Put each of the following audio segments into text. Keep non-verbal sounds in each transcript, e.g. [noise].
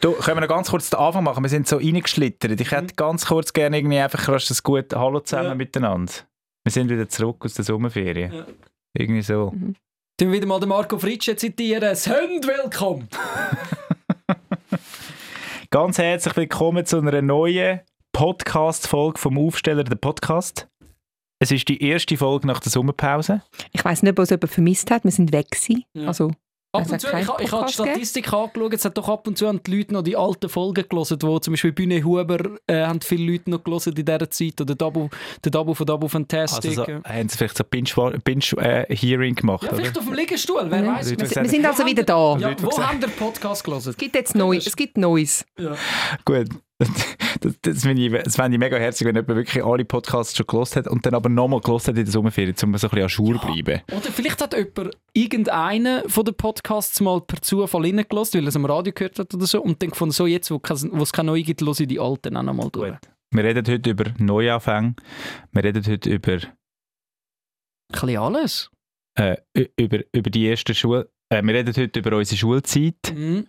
Du, können wir noch ganz kurz den Anfang machen? Wir sind so reingeschlittert. Ich hätte ganz kurz gerne irgendwie einfach rasch das gute Hallo zusammen Ja. miteinander. Wir sind wieder zurück aus der Sommerferien. Ja. Irgendwie so. Tun wir wieder mal den Marco Fritsche zitieren. Hund willkommen! [laughs] Ganz herzlich willkommen zu einer neuen Podcast-Folge vom Aufsteller, der Podcast. Es ist die erste Folge nach der Sommerpause. Ich weiß nicht, ob es jemand vermisst hat. Wir sind weg gewesen. Ja. Also, Ab und zu, ich, ich habe die Statistik angeschaut, es hat doch ab und zu haben die Leute noch die alten Folgen gelesen, wo zum Beispiel Bühne Huber äh, haben viele Leute noch gelesen in dieser Zeit oder der Dabu von Also Fantastic. so, ja. haben sie vielleicht so Binge-Hearing Binge, äh, Hearing gemacht, ja, oder? vielleicht auf dem Liegestuhl, wer Ja. weiß. Wir, wir sind also wieder da. Ja, wo haben der Podcast gelesen? Es gibt jetzt Neues. Es gibt Neues. Ja. Gut. Das, das, ich, das fände ich mega herzig, wenn jemand wirklich alle Podcasts schon gelost hat und dann aber nochmal gelost hat in der Sommerferien, um so ein bisschen an Jour zu bleiben. Oder vielleicht hat jemand irgendeinen von den Podcasts mal per Zufall reingelassen, weil er es am Radio gehört hat oder so und dann gefunden, so jetzt, wo es keine neue gibt, höre ich die alten auch nochmal durch. Gut. Wir reden heute über Neuanfänge. Wir reden heute über, Ein bisschen alles. äh, über, über die erste Schule. Äh, wir reden heute über unsere Schulzeit. Mhm.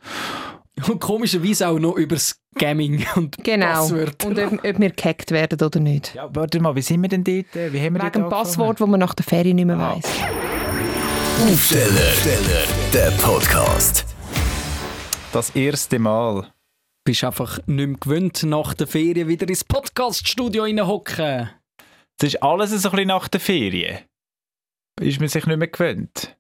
Und komischerweise auch noch über Scamming und Genau. Passwörter. Und ob, ob wir gehackt werden oder nicht. Ja, warte mal, wie sind wir denn dort? Wie haben wir Wegen dem? Passwort, das man nach der Ferie nicht mehr Ah. weiss. Aufsteller, der Podcast. Das erste Mal. bist einfach nicht mehr gewöhnt, nach der Ferien wieder ins Podcast-Studio reinhocken. Das ist alles so ein bisschen nach der Ferien. Ist man sich nicht mehr gewöhnt.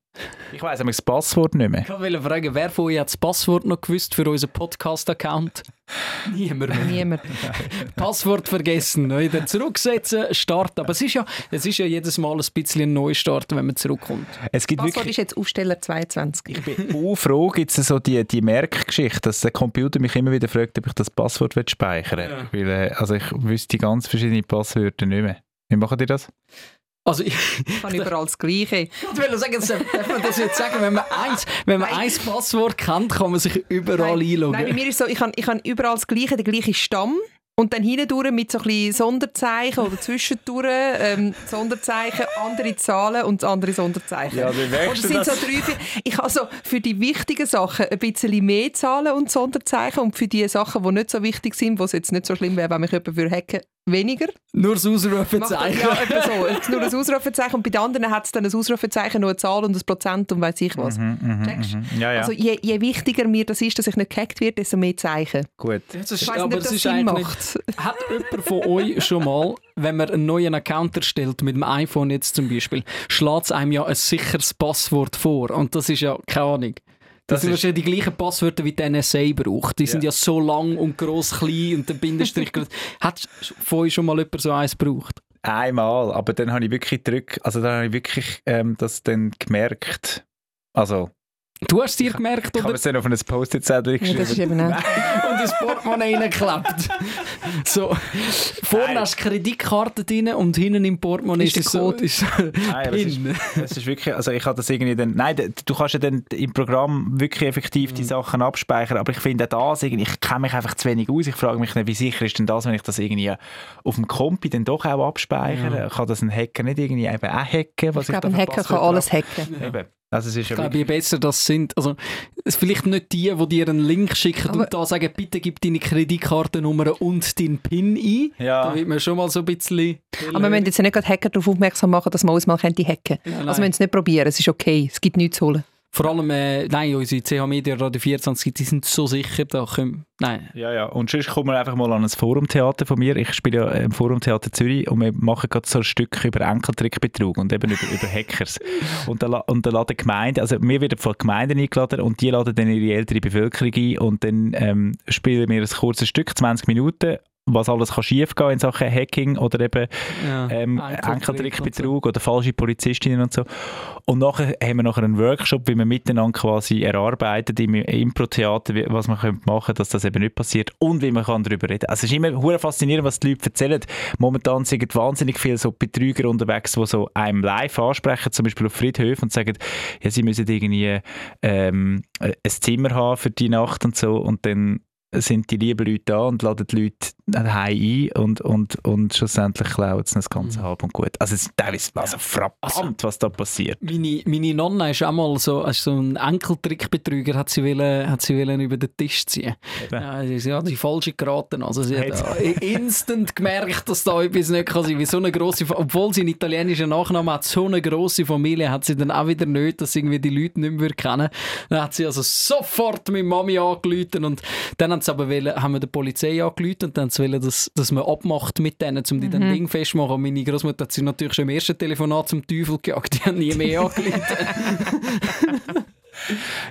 Ich weiss aber das Passwort nicht mehr. Ich wollte fragen, wer von euch hat das Passwort noch gewusst für unseren Podcast-Account? [laughs] Niemand mehr. Niemand. [laughs] Passwort vergessen, wieder zurücksetzen, starten. Aber es ist, ja, es ist ja jedes Mal ein bisschen ein Neustart, wenn man zurückkommt. Es gibt Passwort wirklich... ist jetzt Aufsteller 22. Ich bin auch froh, gibt es so die, die Merkgeschichte, dass der Computer mich immer wieder fragt, ob ich das Passwort speichern will. Weil, äh, also ich wüsste ganz verschiedene Passwörter nicht mehr. Wie machen die das? Also ich, kann überall das Gleiche. ich will sagen, das- darf man das jetzt sagen, wenn man eins, wenn man eins Passwort kennt, kann man sich überall Nein, einloggen. Nein, bei mir ist so, ich habe ich hab überall das Gleiche, den gleichen Stamm. Und dann hindurch mit so ein bisschen Sonderzeichen oder zwischendurch ähm, Sonderzeichen, andere Zahlen und andere Sonderzeichen. Ja, wie Oder sind das? so drei, vier- ich habe so für die wichtigen Sachen ein bisschen mehr Zahlen und Sonderzeichen und für die Sachen, die nicht so wichtig sind, wo es jetzt nicht so schlimm wäre, wenn mich jemand würde hacken weniger. Nur das Macht das- Ausrufezeichen. Ja, etwa so. [laughs] Jetzt nur ein Ausrufezeichen und bei den anderen hat es dann ein Ausrufezeichen, noch eine Zahl und ein Prozent und weiß ich was. Checkst? Ja, ja, Also je, je wichtiger mir das ist, dass ich nicht gehackt werde, desto mehr Zeichen. gut. Das Ich ist, weiss aber nicht, ob das das ist Sinn macht. [laughs] Hat jemand von euch schon mal, wenn man einen neuen Account erstellt, mit dem iPhone jetzt zum Beispiel, schlägt es einem ja ein sicheres Passwort vor. Und das ist ja, keine Ahnung. Das, Das sind wahrscheinlich die gleichen Passwörter, wie die NSA braucht. Die sind ja so lang und gross, klein und der Bindestrich. [laughs] Hat euch schon mal jemand so eins gebraucht? Einmal, aber dann habe ich wirklich drück, also dann habe ich wirklich ähm, das dann gemerkt. Also, Du hast es dir gemerkt, ich habe oder? es dann auf ein Post-it-Zettel Ja, geschrieben. das ist eben auch. [laughs] und ins Portemonnaie reingeklebt. [laughs] So, vorne Nein. hast du Kreditkarte drin und hinten im Portemonnaie Ist ist, so, Code. ist so Nein, [laughs] es ist, es ist wirklich, also ich habe das irgendwie dann, nein, du kannst ja dann im Programm wirklich effektiv Mhm. die Sachen abspeichern, aber ich finde auch das irgendwie, ich kenne mich einfach zu wenig aus, ich frage mich nicht, wie sicher ist denn das, wenn ich das irgendwie auf dem Kompi dann doch auch abspeichere, kann das ein Hacker nicht irgendwie eben auch hacken, was Ich glaube, ein Hacker kann alles habe? hacken. Eben. Also es ist Ich ja glaube, je besser das sind, also es vielleicht nicht die, die dir einen Link schicken Aber- und da sagen, bitte gib deine Kreditkartennummer und deinen PIN ein. Ja. Da wird man schon mal so ein bisschen... Aber wir müssen jetzt ja nicht gerade Hacker darauf aufmerksam machen, dass man uns mal könnte hacken Ja, nein. Also wir müssen es nicht probieren, es ist okay, es gibt nichts zu holen. Vor allem, äh, nein, unsere CH Media Radio 24, die sind so sicher, da können... Nein. Ja, ja. Und sonst kommen wir einfach mal an ein Forumtheater von mir. Ich spiele ja im Forumtheater Zürich und wir machen gerade so ein Stück über Enkeltrickbetrug und eben über, über Hackers. Und da, la- und da laden Gemeinden, also wir werden von Gemeinden eingeladen und die laden dann ihre ältere Bevölkerung ein und dann ähm, spielen wir ein kurzes Stück, 20 Minuten, was alles kann schief gehen in Sachen Hacking oder eben Ja. ähm, Enkeltrickbetrug oder falsche Polizistinnen und so. Und nachher haben wir nachher einen Workshop, wie wir miteinander quasi erarbeiten im Impro-Theater, was man könnte machen dass das eben nicht passiert und wie man kann darüber reden Also es ist immer hure faszinierend, was die Leute erzählen. Momentan sind wahnsinnig viele so Betrüger unterwegs, die so einem live ansprechen, zum Beispiel auf Friedhöfen und sagen, ja, sie müssen irgendwie ähm, ein Zimmer haben für die Nacht und so und dann sind die lieben Leute da und laden die Leute heim ein und, und, und schlussendlich klauen sie das ganze Mhm. Hab und Gut. Also es ist teilweise also frappant, was da passiert. Meine, meine Nonna ist auch mal so, also so ein Enkeltrickbetrüger, hat sie, wollen, hat sie wollen über den Tisch ziehen. Eben. Ja, sie hat die falsche geraten. Also sie hat Hat [laughs] instant gemerkt, dass da etwas nicht kann sein. Wie so eine grosse, Fa- obwohl sie einen italienischen Nachnamen hat, so eine grosse Familie hat sie dann auch wieder nicht, dass irgendwie die Leute nicht mehr kennen. Dann hat sie also sofort mit Mami angerufen und dann haben sie aber wollen, haben wir der Polizei angerufen und dann haben sie wollen, dass, dass man abmacht mit denen, um die dann Ding festzumachen. Und meine Großmutter hat sie natürlich schon im ersten Telefonat zum Teufel gejagt. Die haben nie mehr [laughs] angerufen.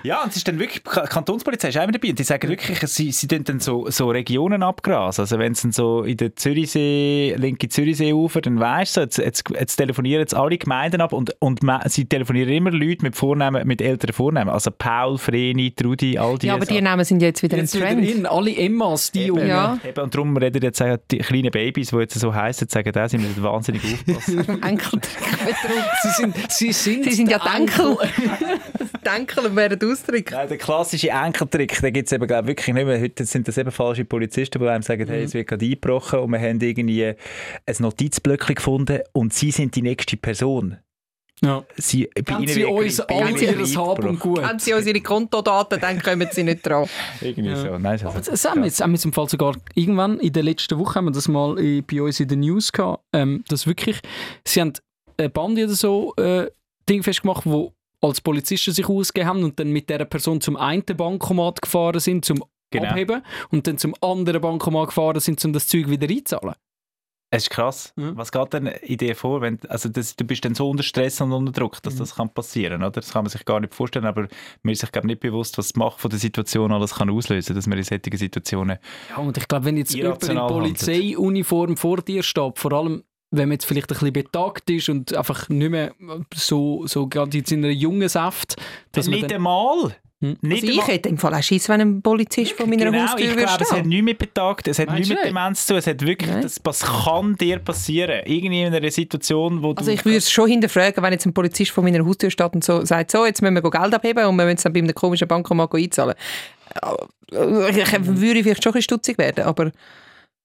Ja, und es ist dann wirklich, die Kantonspolizei ist auch immer dabei und die sagen wirklich, sie, sie tun dann so, so Regionen abgrasen. Also wenn es dann so in der Zürichsee, linke Zürichseeufer, dann weisst du, jetzt, jetzt, jetzt telefonieren jetzt alle Gemeinden ab und, und sie telefonieren immer Leute mit Vornamen, mit älteren Vornamen. Also Paul, Vreni, Trudi, all die. Ja, aber die. Namen sind ja jetzt wieder Jetzt wieder Trend. in, alle Emmas, die Jungen. Ja. Eben, und darum reden jetzt auch die kleinen Babys, die jetzt so heißen, sagen, da sind wir wahnsinnig aufpassen. [laughs] Sie sind, sie sind, Sie sind ja der Denkel. [laughs] Denkel werden ausdrücken. Nein, der klassische Enkeltrick, den gibt es eben glaub, wirklich nicht mehr. Heute sind das eben falsche Polizisten, die einem sagen, hey, es wird gerade eingebrochen und wir haben irgendwie ein Notizblöckchen gefunden und sie sind die nächste Person. Ja. Sie, bei Haben ihnen sie uns all ihres Hab und. Gut. Wenn sie unsere Kontodaten, dann kommen sie nicht dran. [laughs] Irgendwie Ja. so. Nein, ist also Das haben wir jetzt haben wir zum Fall sogar irgendwann in der letzten Woche haben wir das mal äh, bei uns in den News gehabt, ähm, dass wirklich, sie haben eine Bande oder so äh, Ding festgemacht, wo als Polizisten sich ausgegeben haben und dann mit dieser Person zum einen Bankomat gefahren sind, zum Genau. Abheben und dann zum anderen Bankomat gefahren sind, um das Zeug wieder einzahlen. Es ist krass. Ja. Was geht denn in dir vor? Wenn, also das, du bist dann so unter Stress und unter Druck, dass das kann passieren oder? Das kann man sich gar nicht vorstellen, aber man ist sich glaub, nicht bewusst, was die Macht von der Situation alles kann auslösen dass man in solchen Situationen... Ja, und ich glaube, wenn jetzt jemand in Polizeiuniform vor dir steht, vor allem wenn man jetzt vielleicht ein bisschen betagt ist und einfach nicht mehr so, so gerade jetzt in einer jungen Saft, dass man nicht dann, einmal! Hm. Nicht Also ich hätte im Fall auch Schiss, wenn ein Polizist vor meiner genau, Haustür ich glaube, es hat nichts mit betagt, es hat Meinst nichts mit? Demenz zu tun, es hat wirklich, Nein. das, was kann dir passieren? Irgendwie in einer Situation, wo du... Also ich würde es schon hinterfragen, wenn jetzt ein Polizist vor meiner Haustür steht und so sagt, so, jetzt müssen wir Geld abheben und wir müssen es dann bei einem komischen Bankomat einzahlen. Äh, Ich würde vielleicht schon ein bisschen stutzig werden, aber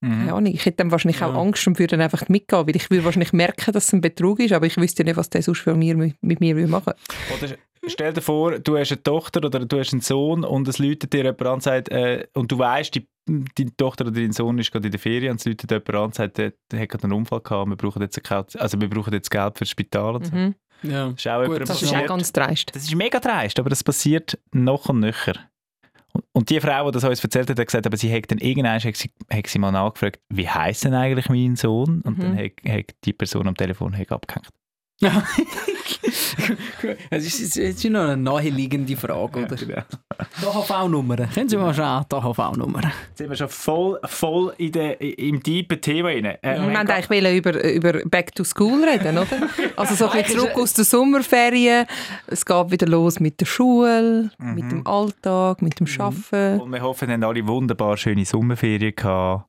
Mhm. Ahnung, ich hätte dann wahrscheinlich auch Ja. Angst und würde dann einfach mitgehen, weil ich würde wahrscheinlich merken, dass es ein Betrug ist, aber ich wüsste nicht, was der sonst für mir, mit mir will machen Oder stell dir vor, du hast eine Tochter oder du hast einen Sohn und es läutet dir jemand an und sagt, äh, und du weißt, die, deine Tochter oder dein Sohn ist gerade in der Ferien und es läutet jemand an und sagt, der, der hat gerade einen Unfall gehabt, wir brauchen jetzt, ein Geld, also wir brauchen jetzt Geld für das Spital und so. Mhm. ja. Das ist auch Gut, Das ist passiert. auch ganz dreist. Das ist mega dreist, aber das passiert noch und nöcher. Und- die Frau, die das uns erzählt hat, hat gesagt, aber sie hat dann irgendwann hat sie, hat sie mal nachgefragt, wie heisst denn eigentlich mein Sohn? Und Mhm. dann hat, hat die Person am Telefon abgehängt. [laughs] Es ist, es ist noch eine naheliegende Frage, oder? genau. [laughs] AHV-Nummer. Können Sie mal schauen, die AHV-Nummer. Jetzt sind wir schon voll, voll in der, im tiefen Thema rein. Äh, Wir wollten eigentlich wollen über, über Back to School reden, oder? [laughs] Also so ein bisschen zurück aus der Sommerferien. Es geht wieder los mit der Schule, mit dem Alltag, mit dem Arbeiten. Und wir hoffen, habt alle wunderbar schöne Sommerferien gehabt.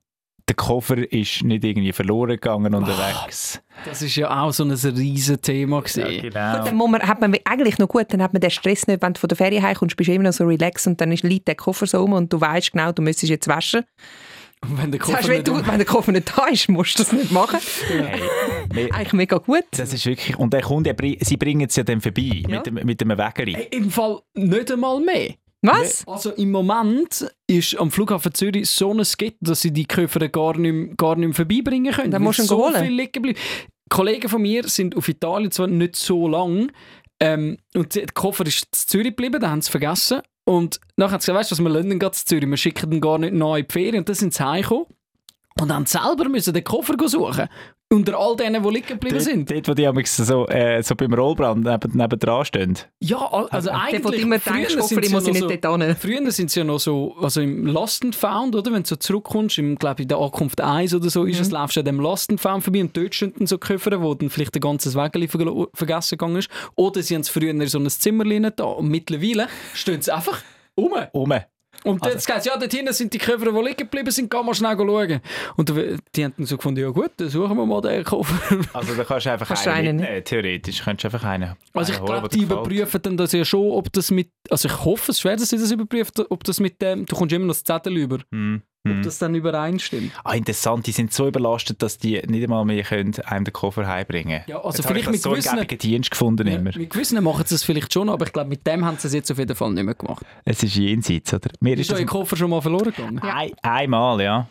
Der Koffer ist nicht irgendwie verloren gegangen unterwegs. Das ist ja auch so ein riesen Thema gewesen. genau. Dann muss man, hat man eigentlich noch gut, dann hat man den Stress nicht, wenn du von der Ferien heimkommst, bist du immer noch so relaxed und dann ist, liegt der Koffer so um und du weißt genau, du müsstest jetzt waschen. Und wenn der Das Koffer heißt, wenn, nicht du, um- wenn der Koffer nicht da ist, musst du das nicht machen. Hey, wir- Eigentlich mega gut. das ist wirklich... Und der Kunde, sie bringen es ja dann vorbei Ja. mit, dem, mit dem Wägeli. Hey, Im Fall nicht einmal mehr. Was? Also im Moment ist am Flughafen Zürich so ein Skit, dass sie die Koffer gar nicht, mehr- gar nicht mehr vorbeibringen können. Dann musst du so holen. viel liegen bleiben. Kollegen von mir sind auf Italien zwar nicht so lang ähm, und der Koffer ist in Zürich geblieben, da haben sie vergessen. Und nachher haben sie gesagt, weißt du was, wir lassen ihn zu Zürich, wir schicken ihn gar nicht neu in die Ferien. Und dann sind sie heimgekommen und haben selber müssen den Koffer suchen. Unter all denen, die liegen geblieben Dort, sind. dort, wo die amigs so, äh, so beim Rollbrand neben, neben dran stehen. Ja, al- also Der, eigentlich... wo du immer früher denkst, sind muss ich noch nicht so- dort. Früher sind sie ja noch so, also im Lost and Found, oder? Wenn du so zurückkommst, im, glaube in der Ankunft 1 oder so, ist es, laufst du an dem Lost and Found vorbei und dort stehen dann so Koffer, wo dann vielleicht ein ganzes Wägeli vergelo- vergessen gegangen ist. Oder sie haben es früher in so ein Zimmerchen da und mittlerweile stehen sie einfach um. Um. Und Also- jetzt gesagt, ja, dort hinten sind die Koffer, die liegen geblieben sind, geh mal schnell schauen. Und die haben dann so gefunden, ja gut, dann suchen wir mal den Koffer. Also da kannst du einfach Kannst einen einen mitnehmen, theoretisch. Könntest du einfach einen Also ich glaube, die überprüfen dann das ja schon, ob das mit, also ich hoffe es schwer, dass sie das überprüfen, ob das mit dem, du kommst immer noch das Zettel über, Hm, ob hm. das dann übereinstimmt. Ah, interessant, die sind so überlastet, dass die nicht einmal mehr können einem den Koffer heimbringen Ja, also Jetzt habe vielleicht ich mit so gewissen- Dienst gefunden Ja, immer. mit gewissen machen sie es vielleicht schon, aber ich glaube, mit dem haben sie es jetzt auf jeden Fall nicht mehr gemacht. Es ist jenseits, oder? Mir Ist ist euer Koffer schon mal verloren gegangen? ein, einmal, ja.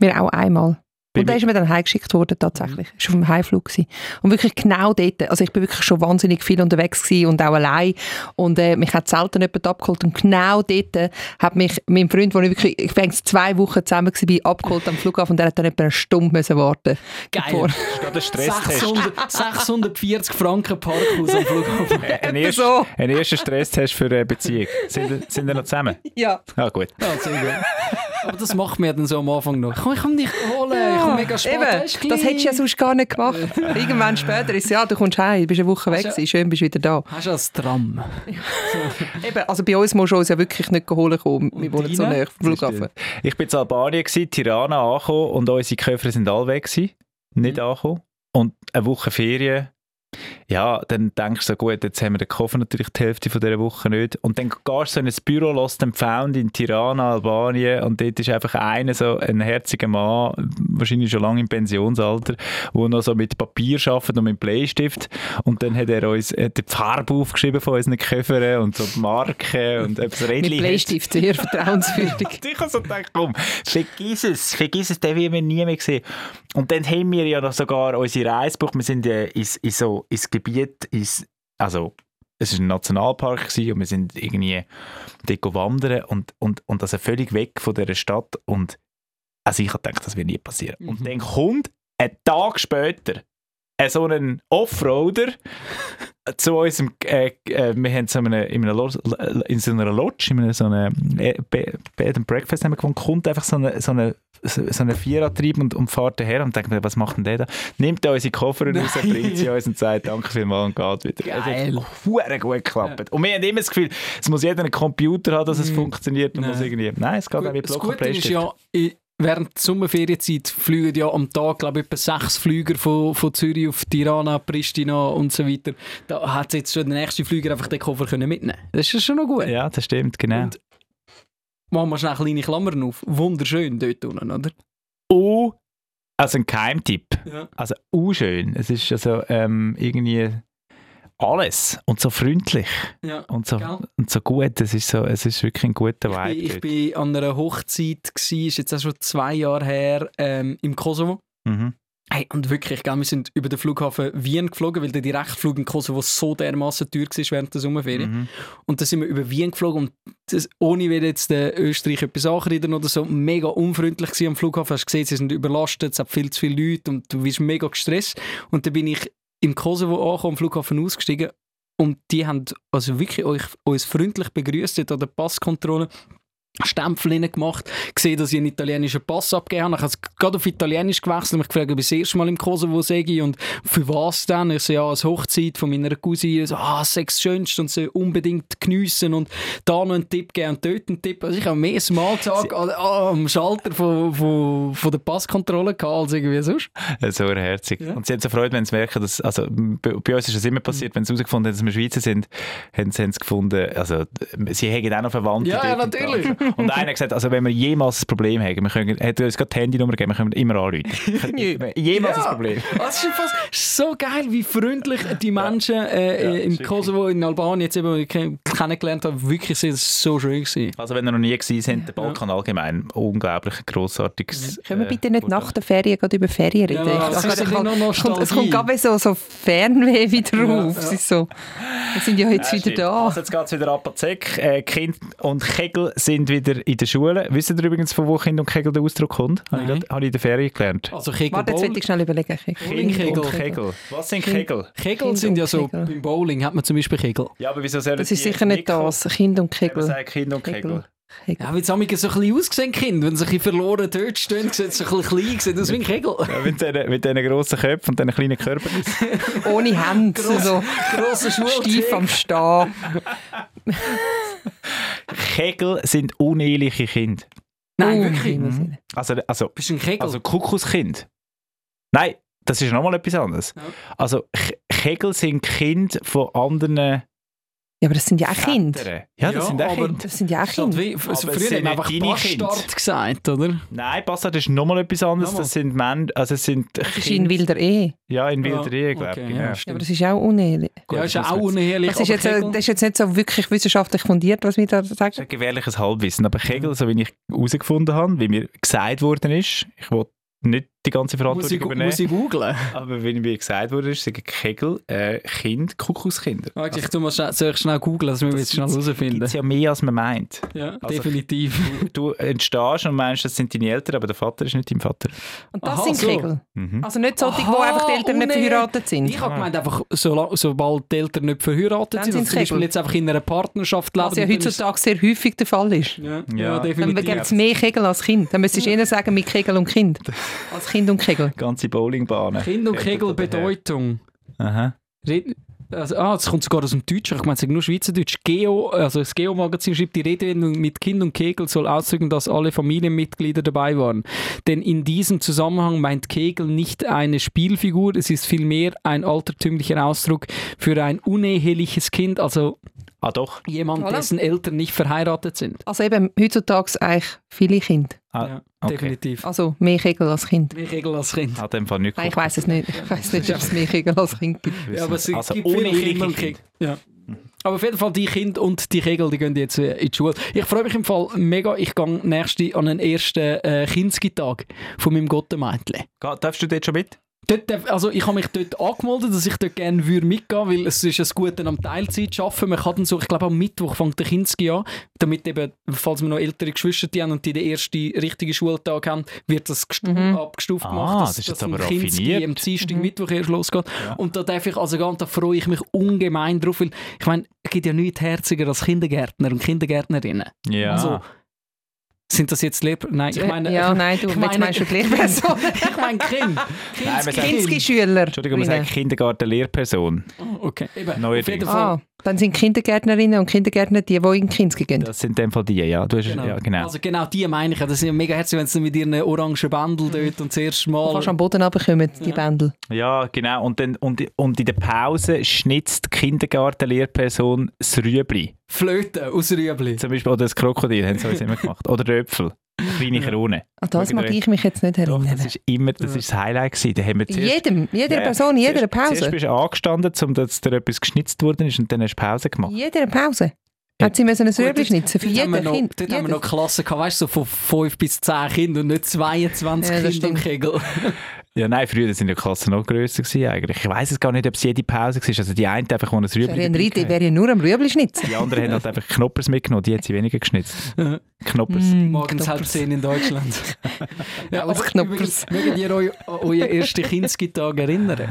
Wir auch einmal. Und da mir- ist mir dann heimgeschickt worden, tatsächlich. Ist auf dem Heimflug gewesen. Und wirklich genau dort. Also ich bin wirklich schon wahnsinnig viel unterwegs gewesen und auch allein. Und äh, mich hat selten jemand abgeholt. Und genau dort äh, hat mich mein Freund, wo ich wirklich, ich bin zwei Wochen zusammen war, abgeholt am Flughafen und der hat dann etwa eine Stunde müssen warten. Geil. Bevor- Das ist gerade ein Stresstest. 600, 640 Franken Parkhaus am Flughafen. Ein, Etwa erster, so. ein erster Stresstest für eine Beziehung. Sind, sind ihr noch zusammen? Ja. Ja, gut. Ja, sehr gut. Aber das macht mir dann so am Anfang noch. Komm, ich komm dich holen, ich komm mega spät. Eben, das hättest du ja sonst gar nicht gemacht. Irgendwann später ist es, ja, du kommst heim, du bist eine Woche weg, gewesen, schön bist du wieder da. Hast du als Tram? [laughs] Eben, also bei uns musst du uns ja wirklich nicht holen kommen. Wir wohnen so näher vom Flughafen. Ich bin in Albanien, gewesen, Tirana angekommen und unsere Koffer sind alle weg. Gewesen, nicht angekommen. Und eine Woche Ferien. Ja, dann denkst du so, gut, jetzt haben wir den Koffer natürlich die Hälfte von dieser Woche nicht. Und dann gehst du so in ein Büro, Lost and Found in Tirana, Albanien und dort ist einfach einer, so ein herziger Mann, wahrscheinlich schon lange im Pensionsalter, der noch so mit Papier arbeitet und mit Bleistift. Und dann hat er uns hat die Farbe aufgeschrieben von unseren Koffern und so die Marken und etwas Mit Rädchen. Bleistift, sehr vertrauenswürdig. [laughs] Ich habe so gedacht, komm, vergiss es, vergiss es, den will wir nie mehr sehen. Und dann haben wir ja noch sogar unsere Reisebuch, wir sind äh, ins, in so, ins Gebiet, ins, also es war ein Nationalpark gewesen und wir sind irgendwie dort wandern und, und, und also völlig weg von dieser Stadt und also ich habe gedacht, das wird nie passieren. Mhm. Und dann kommt ein Tag später so ein Offroader zu unserem, äh, äh, wir haben so in, einer, in, einer Lodge, in so einer Lodge, in so einer äh, Be- Bed and Breakfast haben wir gewohnt, kommt einfach so eine, so eine, so so eine Vierradtrieb und, und fährt daher und denkt mir, was macht denn der da? Nimmt da unsere Koffer raus, bringt sie uns und sagt, danke vielmals und geht wieder. Geil. Es hat gut geklappt. Und wir haben immer das Gefühl, es muss jeder einen Computer haben, dass es Mm. funktioniert. Und Nein. muss irgendwie, nein, es geht auch mit das Block und Gute ist ja, während der Sommerferienzeit fliegen ja am Tag, glaube ich, etwa sechs Flüger von, von Zürich auf Tirana, Pristina und so weiter. Da hat jetzt schon der nächste Flüger einfach den Koffer können mitnehmen Das ist schon noch gut. Ja, das stimmt, genau. Und machen wir schnell kleine Klammern auf. Wunderschön dort unten, oder? Oh, also ein Geheimtipp. Ja. Also uh, schön. Es ist also ähm, irgendwie alles und so freundlich ja. und so, Gell? und so gut. Es ist, so, es ist wirklich ein guter bin, ich bin an einer Hochzeit, gewesen, ist jetzt auch schon zwei Jahre her, ähm, im Kosovo. Mhm. Hey, und wirklich, gell, wir sind über den Flughafen Wien geflogen, weil der Direktflug in Kosovo so dermaßen teuer war während der Sommerferien. Mhm. Und dann sind wir über Wien geflogen und das, ohne will jetzt der Österreich etwas anreden oder so, mega unfreundlich gewesen am Flughafen. Hast gesehen, sie sind überlastet, es hat viel zu viele Leute und du bist mega gestresst. Und dann bin ich im Kosovo angekommen, am Flughafen ausgestiegen und die haben also wirklich euch, uns freundlich begrüßt an der Passkontrolle. Stempel gemacht, gesehen, dass ich einen italienischen Pass abgegeben habe. Ich habe es gerade auf Italienisch gewechselt, mich gefragt, ob ich das erste Mal im Kosovo sehe und für was dann? Ich so, ja, als Hochzeit von meiner Cousine, so, ah, Sex schönst und so unbedingt geniessen und da noch einen Tipp geben und dort einen Tipp. Also ich habe mehr Smalltalk an- am Schalter von, von, von der Passkontrolle gehabt als irgendwie sonst. So herzig. Ja. Und sie haben so Freude, wenn sie merken, dass, also bei, uns ist das immer passiert, wenn sie herausgefunden haben, dass wir Schweizer sind, haben sie, haben sie gefunden, also sie haben auch noch Verwandte. Ja, und natürlich. Und einer hat gesagt, also wenn wir jemals ein Problem haben, wir können, er hat uns gerade die Handynummer gegeben, wir können immer anrufen. [laughs] jemals Ja. ein Problem. [laughs] Das ist, fast so geil, wie freundlich die Menschen äh, Ja, im Kosovo, in Albanien, jetzt eben, kennengelernt habe, wirklich sind das so schön gewesen. Also wenn ihr noch nie gewesen sind, der Balkan allgemein, unglaublich grossartiges... Können wir äh, bitte nicht Urteil. nach der Ferien gerade über Ferien reden? Ja, Ich- es es kommt, es kommt gerade so, so Fernweh wieder Ja, auf. ja. Es ist so, wir sind ja jetzt Ja, wieder stimmt. da. Also jetzt geht es wieder ab. Äh, Kind und Kegel sind wieder in der Schule. Wisst ihr übrigens, von wo Kind und Kegel der Ausdruck kommt? Habe ich, Nein. habe ich in der Ferien gelernt. Also Kegel, Warte, jetzt will ich schnell überlegen. Bowlingkegel. und Kegel. Was sind Kegel? Kegel Kind sind ja so, Kegel. beim Bowling hat man zum Beispiel Kegel. Ja, aber wieso sollen Das ist sicher nicht das. Kind und Kegel. sagen Kind und Kegel. Kegel. Ja, weil es so ein bisschen ausgesehen, Kind. Wenn sie ein bisschen verloren dort stehen, sieht es ein bisschen klein, sieht aus wie ein Kegel. Ja, mit diesen mit grossen Köpfen und diesen kleinen Körpern. [laughs] Ohne Hände. Gross- so Grosser steif am Stehen. [laughs] Kegel sind uneheliche Kinder. Nein, Oh, wirklich? Mhm. Also, also, Bist du ein Kegel? also Kuckuckskind. Nein, das ist nochmal etwas anderes. Ja. Also Kegel sind Kinder von anderen Ja, aber das sind ja auch Kinder. Ja, das Ja, sind auch Kinder. Das sind ja auch Kinder. wie, also Aber früher sind haben wir einfach. Bastard gesagt, oder? Nein, Bastard ist nochmal etwas anderes. Nochmal. Das sind Männer, also es sind Das ist in wilder Ehe. Ja, in wilder Ja, Ehe, glaube okay, ich. ja. Ja, aber das ist auch unehelich. Ja, ist auch unehelich. Das ist, jetzt, äh, das ist jetzt nicht so wirklich wissenschaftlich fundiert, was wir da Das ist sagen. ein gefährliches Halbwissen. Aber Kegel, so wie ich herausgefunden habe, wie mir gesagt worden ist, ich will nicht die ganze muss Verantwortung ich, übernehmen, muss ich googlen? [laughs] aber wie mir gesagt wurde, ist, sagen Kegel äh, Kind, Kuckuckskinder. Warte, ich tu mal schnell, soll ich schnell googeln, dass wir Das jetzt schnell gibt herausfinden. es ja mehr, als man meint. Ja, Also- definitiv. Du entstehst und meinst, das sind deine Eltern, aber der Vater ist nicht dein Vater. Und das Aha, sind so. Kegel. Mhm. Also nicht solche, wo Aha, einfach die Eltern nicht unehe- verheiratet sind. Ich habe gemeint, einfach, so, sobald die Eltern nicht verheiratet Dann sind, also zum Beispiel Kegel. jetzt einfach in einer Partnerschaft leben. Was ja dann ist- heutzutage sehr häufig der Fall ist. Ja, ja, Ja. Dann definitiv. gibt es mehr Kegel als Kind. Dann müsstest du eher sagen mit Kegel und Kind. Als Kind und Kegel. Ganze Bowlingbahnen. Kind und Kegel. Bedeutung. Aha. Red- Also, ah, das kommt sogar aus dem Deutschen. Ich meine, es ist nur Schweizerdeutsch. Geo, also das Geo-Magazin schreibt, die Redewendung mit Kind und Kegel soll ausdrücken, dass alle Familienmitglieder dabei waren. Denn in diesem Zusammenhang meint Kegel nicht eine Spielfigur, es ist vielmehr ein altertümlicher Ausdruck für ein uneheliches Kind, also Ah doch. jemand, Voilà. dessen Eltern nicht verheiratet sind. Also eben heutzutage eigentlich viele Kinder. Ah, ja, okay. definitiv. Also mehr Kegel als Kind. Mehr Kegel als Kind. Hat dem Fall nicht Nein, ich weiß es nicht. Ich weiß nicht, ob es mehr Kegel als Kind gibt. Ja, aber es also gibt viele uneheliche Kinder und. Kegel. Ja. Aber auf jeden Fall, die Kinder und die Kegel, die gehen jetzt äh, in die Schule. Ich freue mich im Fall mega. Ich gehe nächste an den ersten äh, Kindstag von meinem Gottemädchen. Ga- Darfst du dort schon mit? Dort, also ich habe mich dort angemeldet, dass ich dort gerne würde mitgehen würde, weil es ist ein Gute am Teilzeit arbeiten. Man kann dann so, ich glaube am Mittwoch fängt der Kinski an, damit eben, falls wir noch ältere Geschwister haben und die den ersten richtigen Schultag haben, wird das Mhm. abgestuft Ah, gemacht, dass, das ist dass ein Kinski am Dienstag, Mittwoch erst losgeht. Ja. Und da darf ich also gehen und da freue ich mich ungemein drauf, weil ich meine, es gibt ja nichts herziger als Kindergärtner und Kindergärtnerinnen. Ja. Also, sind das jetzt Lehr... Nein, ich meine... ja, nein, du, ich meine- meinst du die Lehrperson. [laughs] ich meine Kind. Sagen- Kinski-Schüler. Entschuldigung, man sagt Kindergarten-Lehrperson. Okay, eben. Auf Neuerdings. jeden Fall. Ah, dann sind Kindergärtnerinnen und Kindergärtner die, die in Kinski gehen. Das sind in dem Fall die, ja. Du hast, Genau. Ja, genau. Also genau die meine ich. ja. Das sind mega herzig, wenn sie mit ihren orangen Bändel dort und Du Mal... kannst am Boden runterkommen, die Ja. Bändel. Ja, genau. Und, dann, und, und in der Pause schnitzt die Kindergarten-Lehrperson das Rüebli. Flöten aus Rüebli. Zum Beispiel, oder das Krokodil haben sie uns immer gemacht. Oder den Äpfel. Kleine Ja. Krone. An das mag ich mich jetzt nicht Doch, erinnern. das ist immer das, ist das Highlight gewesen. Da haben wir zuerst, jedem, jeder Ja, Person, in jeder zuerst, Zuerst Pause. bist du angestanden, um dass dir etwas geschnitzt worden ist und dann hast du Pause gemacht. Jeder Pause. Hat sie müssen ein Rüebli dort- schnitzen für noch, Kind. Dort haben wir noch Klassen gehabt, weißt du, so von 5 bis 10 Kindern und nicht 22 Ja, Kinder stimmt. Kegel. [laughs] Ja, nein, früher sind die Klassen noch grösser gewesen eigentlich. Ich weiß es gar nicht, ob es jede Pause war. Also die eine einfach, wo ein Rüebli gehabt. wäre ja nur am Rüebli schnitzen. Die anderen haben halt einfach Knoppers mitgenommen, die hat sie weniger geschnitzt. [laughs] Knoppers. Mm, Morgens halb. 10 in Deutschland. [laughs] ja, Alles aber Knoppers. mögt ihr euch an euren ersten Kindstag erinnern?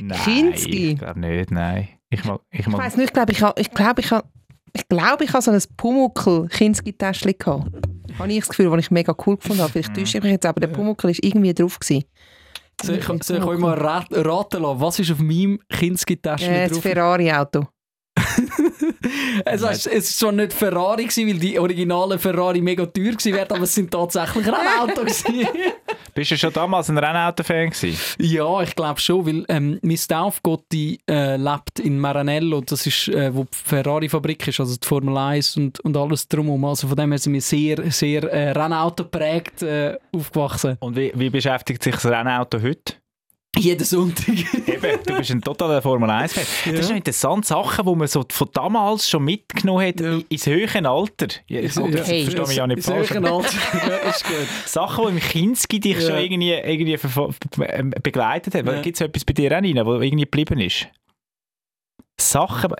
Nein, Kinski? ich glaube nicht, nein. Ich mag, ich Ich mag, weiss nicht, ich glaube, ich habe ich glaube, ich habe ich glaube, ich habe so ein Pumuckl Kinski-Täschchen gehabt. Habe ich das Gefühl, das ich mega cool gefunden habe. Vielleicht täusche ich mich jetzt, aber der Pumuckl ist irgendwie drauf gewesen. Soll ich, soll ich euch mal rat, raten lassen, was ist auf meinem Kindskitäschchen Äh, drauf? Ferrari-Auto. Es war ist zwar nicht Ferrari, gewesen, weil die originalen Ferrari mega teuer wären, aber es sind tatsächlich Rennautos. [laughs] bist du schon damals ein Rennauto-Fan ja, ich glaube schon, weil ähm, mein Taufgotti äh, lebt in Maranello, das ist, äh, wo die Ferrari-Fabrik ist, also die Formel 1 und, und alles drumherum. Also von dem her sind wir sehr, sehr äh, Rennauto geprägt äh, aufgewachsen. Und wie, wie beschäftigt sich das Rennauto heute? Jeden Sonntag. [laughs] Eben, du bist ein totaler Formel 1-Fan. Das ist noch interessant, Sachen, die man so von damals schon mitgenommen hat, Ja. in- ins höhere Alter. Ja, ich Okay. verstehe mich ja nicht falsch. sicher alt. [laughs] ja, ist gut. Sachen, die im Kinski dich Ja. schon irgendwie, irgendwie ähm, begleitet haben. Ja. Gibt es etwas bei dir auch rein, wo irgendwie geblieben ist? Sachen,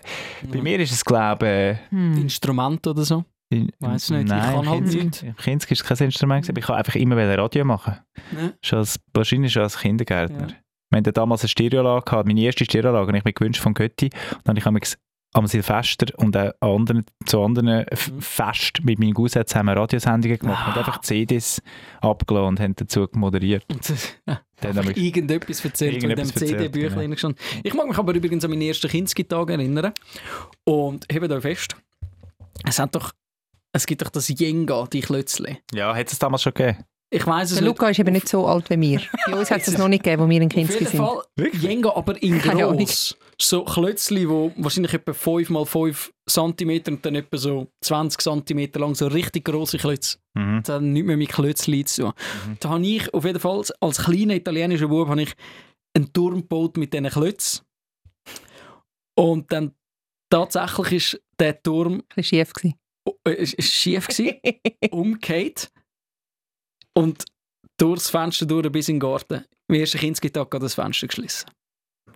bei mir ist es glaube Hm. Instrument oder so. ich... Weiss nicht, ich Nein, kann halt nicht. Im Kinski ist es kein Instrument, ich kann einfach immer wieder Radio machen. Ja. Schon als, wahrscheinlich schon als Kindergärtner. Ja. Wir hatten damals eine Stereoanlage gehabt, meine erste Stereoanlage, habe ich mir gewünscht von Götti. Und dann habe ich am Silvester und auch an anderen, zu anderen Mhm. Festen mit meinen Cousins zusammen Radiosendungen gemacht Ah. und einfach CDs abgeladen und haben dazu moderiert. [laughs] Ja, Dann habe ich- irgendetwas erzählt, was in dem Irgendetwas CD-Büchlein stand. Ich mag mich aber übrigens an meinen ersten Kinski-Tag erinnern. Und hebt euch fest, es hat doch Es gibt doch das Jenga, die Klötzli. Ja, hat es damals schon gegeben? Ich weiß es Der nicht. Luca ist eben nicht so alt wie wir. Bei uns hat es noch nicht gegeben, wo wir in Auf Kinski jeden sind. Fall Jenga, aber in [laughs] gross. So Klötzli, die wahrscheinlich etwa 5 mal 5 cm und dann etwa so 20 cm lang, so richtig grosse Klötze. Mhm. Das hat nichts mehr mit Klötzli zu tun. Da habe ich auf jeden Fall als kleiner italienischer Bub habe ich einen Turm gebaut mit diesen Klötzen. Und dann tatsächlich ist der Turm Ein bisschen schief gewesen. oh, äh, ist, ist schief gewesen, [laughs] umgekehrt und durchs Fenster durch bis in den Garten. Am ersten Kindstag hat das Fenster geschlossen.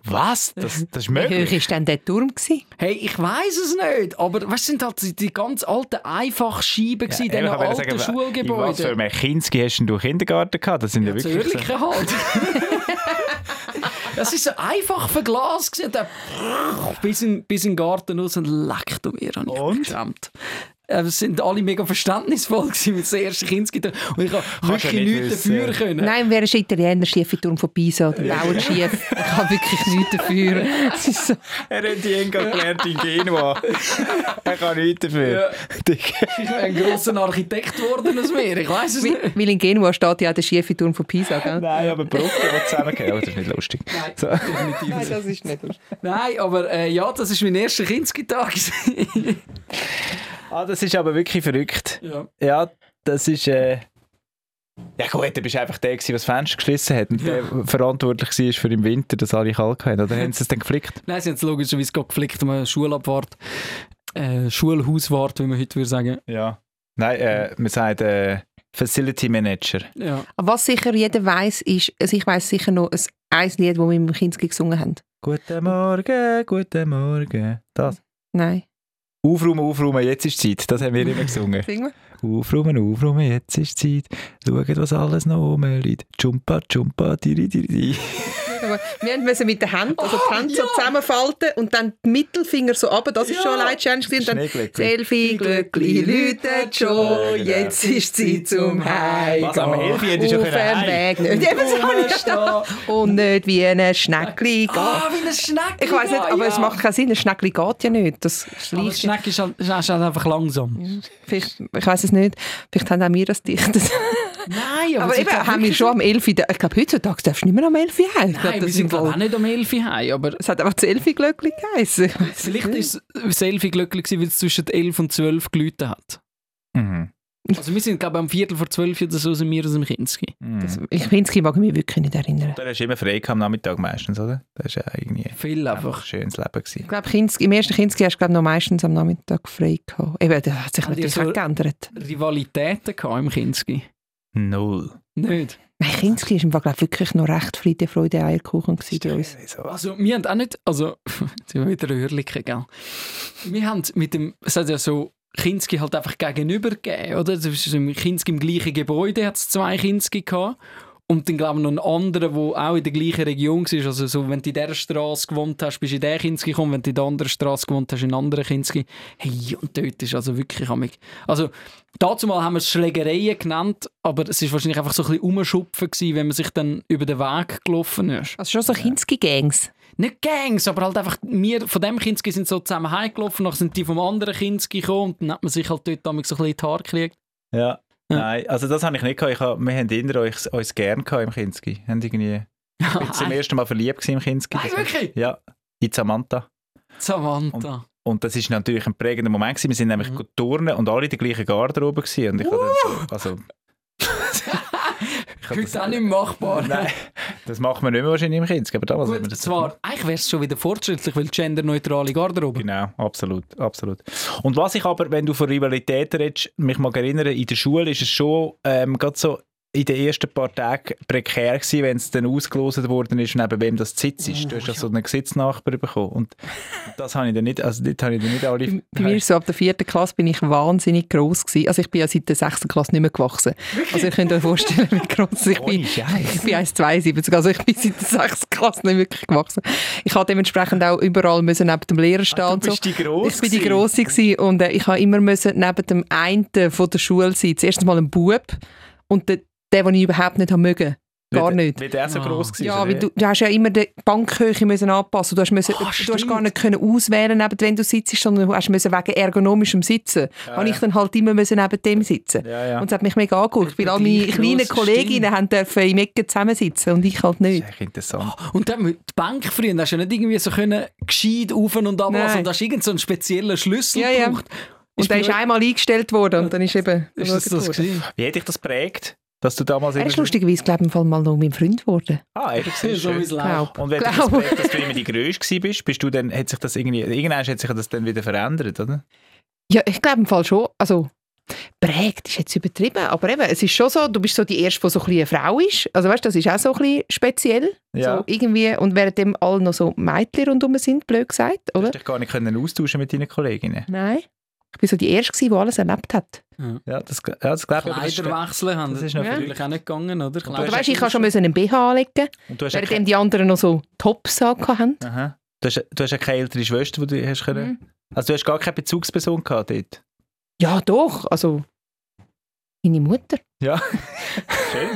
Was? Das, das ist Wie hoch möglich? war denn der Turm? Gewesen? Hey, ich weiß es nicht, aber was sind halt die, ganz alten Einfachschieben ja, in diesen alten sagen, In was für Schulgebäuden? einem Kinski hast du Kindergarten gehabt? Das sind ja, Ja, wirklich... So, Zürich halt. [laughs] Das ist so einfach verglast gewesen. und dann bis in, bis in den Garten raus und leckt um ich Und? geschämt. Äh, Es sind alle mega verständnisvoll [laughs] gewesen mit der ersten Kindsgitarre. Und ich habe wirklich ja nicht nichts wissen. dafür können. Nein, wer ist Italiener? Schiefe Turm von Pisa oder Bauernschief. [laughs] Ich habe wirklich nichts dafür. So, er hat die Enga gelernt in Genua. er kann nichts dafür. [laughs] Ich bin ein grosser Architekt geworden als mir. Ich weiß es nicht. weil in Genua steht ja auch der schiefe Turm von Pisa. Gell? Nein, aber Brücken, die zusammengehen, oh, das ist nicht lustig. Nein, So. definitiv Nein, das ist nicht lustig. Nein, aber äh, ja, das war mein erster Kindsgitarre. Ah, das ist aber wirklich verrückt. ja. Ja, das ist... Äh... Ja gut, du bist einfach der, der das Fenster geschlossen hat und der verantwortlich war für im Winter, dass alle kalt hatten. Oder haben sie es dann geflickt? Nein, sie haben es logischerweise gerade geflickt, um Schulabwart, äh, Schulhauswart, wie man heute würde sagen. Ja. Nein, äh, man sagt äh, Facility Manager. Ja. Was sicher jeder weiß, ist, also ich weiß sicher noch ein, ein Lied, das wir im Kinski gesungen haben. Guten Morgen, guten Morgen. Das. Nein. Aufräumen, aufräumen, jetzt ist Zeit. Das haben wir immer gesungen. [laughs] Singen wir? Aufräumen, aufräumen, jetzt ist Zeit. Schauen, was alles noch rumliegt. Jumpa, jumpa, diri, diri, di. Aber wir müssen mit den Händen, also die Hände so zusammenfalten und dann die Mittelfinger so runter. Das ist Ja. schon allein Challenge. Und dann. Selfie, Glöckli, läutet schon, jetzt ist Zeit zum Heim. Was, am 11. hättest du dem Weg nicht. Eben so. Und nicht wie ein Schneckli. Ah, wie ein Schneck. Ich weiß nicht, aber es macht keinen Sinn. Ein Schneckli geht ja nicht. Das schleicht. Schneck ist halt, ist halt einfach langsam. Vielleicht, ich weiß es nicht. Vielleicht haben auch wir das dichtet. Nein, Aber es eben, ist haben wir schon am 11. Uhr- Ich glaube, heutzutage darfst du nicht mehr am 11. Uhr heim. Ich glaube, Nein, das wir sind ist voll- auch nicht um 11 Uhr heim, aber Es hat einfach das 11. Glöckli geheißen. Ich weiss es vielleicht ist es Selfie glücklich gewesen, weil es zwischen 11 und 12 geläutet hat. Mhm. Also wir sind glaube ich am Viertel vor 12 oder so sind wir aus dem Kinski. Das, ich Kinski mag ich mich wirklich nicht erinnern. Da hast du immer frei gehabt am Nachmittag meistens, oder? Das war ja irgendwie Viel einfach einfach. ein schönes Leben. Gewesen. Ich glaube, Kinski, im ersten Kinski hast du glaube noch meistens am Nachmittag frei gehabt. Eben, das hat sich natürlich so- auch geändert. Rivalitäten gehabt im Kinski. Null. Nicht? Nein, Kinski war im Fall, wirklich noch recht Friede, Freude, Eierkuchen gewesen bei uns. So. Also wir haben auch nicht, also [laughs] jetzt sind wir wieder Hörliche, gell? Wir haben mit dem, es hat ja so Kinski halt einfach gegenüber gegeben, oder? Das ist so im Kinski im gleichen Gebäude hat es zwei Kinski gehabt. Und dann glaube ich noch einen anderen, der auch in der gleichen Region war. Also so, wenn du in dieser Straße gewohnt hast, bist du in der Kinski gekommen. Wenn du in der anderen Straße gewohnt hast, in einer anderen Kinski. Hey, und dort ist also wirklich amig. Also dazu mal haben wir es Schlägereien genannt, aber es ist wahrscheinlich einfach so ein bisschen umschupfen gewesen, wenn man sich dann über den Weg gelaufen ist. Also schon so Kinski-Gangs. Nicht Gangs, aber halt einfach, wir von dem Kinski sind so zusammen heimgelaufen, dann sind die vom anderen Kinski gekommen und dann hat man sich halt dort damals so ein bisschen in die Haare gekriegt. Ja. Ja. Nein, also das habe ich nicht gehabt. Ich hab, wir haben immer uns, uns gern gehabt im Kinski. Haben irgendwie, ich [laughs] bin zum ersten Mal verliebt im Kinski. Nein, wirklich? Ja, in Samantha. Samantha. Und das ist natürlich ein prägender Moment gewesen. Wir sind nämlich Mhm. turnen und alle in der gleichen Garderobe gewesen. Und ich dann so, also, Heute auch nicht machbar. Nein, das macht man nicht mehr wahrscheinlich im Kinski. Aber damals Gut, das zwar, eigentlich wäre es schon wieder fortschrittlich, weil genderneutrale Garderobe. Genau, absolut, absolut. Und was ich aber, wenn du von Rivalitäten redest, mich mag erinnern, in der Schule ist es schon ähm, gerade so in den ersten paar Tagen prekär gewesen, wenn es dann ausgelost worden ist, neben wem das Sitz ist. Du hast ja so einen Sitznachbar bekommen. Und das habe ich dann nicht, also dort habe ich dann nicht alle... Bei, bei [laughs] mir so, ab der vierten Klasse bin ich wahnsinnig gross gewesen. Also ich bin ja seit der sechsten Klasse nicht mehr gewachsen. Also ihr könnt euch vorstellen, wie gross ich bin. Ohne Scheiß. Ich bin 1,72, also ich bin seit der sechsten Klasse nicht wirklich gewachsen. Ich habe dementsprechend auch überall müssen neben dem Lehrer stehen Ah, du so. bist die Grosse Ich bin die. Grosse gewesen und äh, ich habe immer müssen neben dem einen von der Schule sein. Zuerst mal ein Bub und der, der, den ich überhaupt nicht haben mögen. gar nicht. Weil der so Ah. gross war. Ja, weil du, du hast ja immer die Bankhöhe müssen anpassen. Du hast, müssen, Ah, du hast gar nicht können auswählen, neben wenn du sitzt, sondern du hast müssen wegen ergonomischem Sitzen. Ja, habe ja. ich dann halt immer müssen neben dem sitzen. Ja, ja. Und es hat mich mega angeguckt, weil all meine kleinen gross, Kolleginnen stimmt. haben dürfen im Ecken zusammensitzen und ich halt Das nicht. ist echt interessant. Und dann mit die Bank früher, hast du ja nicht irgendwie so können gescheit auf und ab. Und hast irgend so einen speziellen Schlüssel Ja, ja. gebraucht. Und der ist einmal eingestellt worden und dann ist eben Ist das das? Wie hätte ich das prägt, dass du damals Er ist lustigerweise, glaube ich, im Fall mal noch mein Freund geworden. Ah, siehst du, So wie schön. es läuft. Glaub. Und wenn du das Glaub. dass du immer die Größte bist, bist du dann, hat sich das irgendwie, irgendwann hat sich das dann wieder verändert, oder? Ja, ich glaube im Fall schon. Also, prägt ist jetzt übertrieben, aber eben, es ist schon so, du bist so die Erste, die so ein bisschen eine Frau ist. Also weißt, das ist auch so ein bisschen speziell. Ja. So irgendwie, und währenddem alle noch so Mädchen rundherum sind, blöd gesagt, Du oder? hast dich gar nicht können austauschen mit deinen Kolleginnen. Nein. Ich bin so die Erste, gewesen, die alles erlebt hat. Ja, das, ja, das glaube ich. Kleider wechseln haben. das ist ist Ja. natürlich auch nicht gegangen, oder? du Aber hast weißt, ich habe schon müssen einen BH anlegen, währenddem keine, die anderen noch so Tops hatten. aha. du, hast, du hast ja keine ältere Schwester, die du hast können. Mhm. Also du hast gar keine Bezugsperson gehabt dort. Ja, doch. Also, meine Mutter. Ja. [laughs] Schön.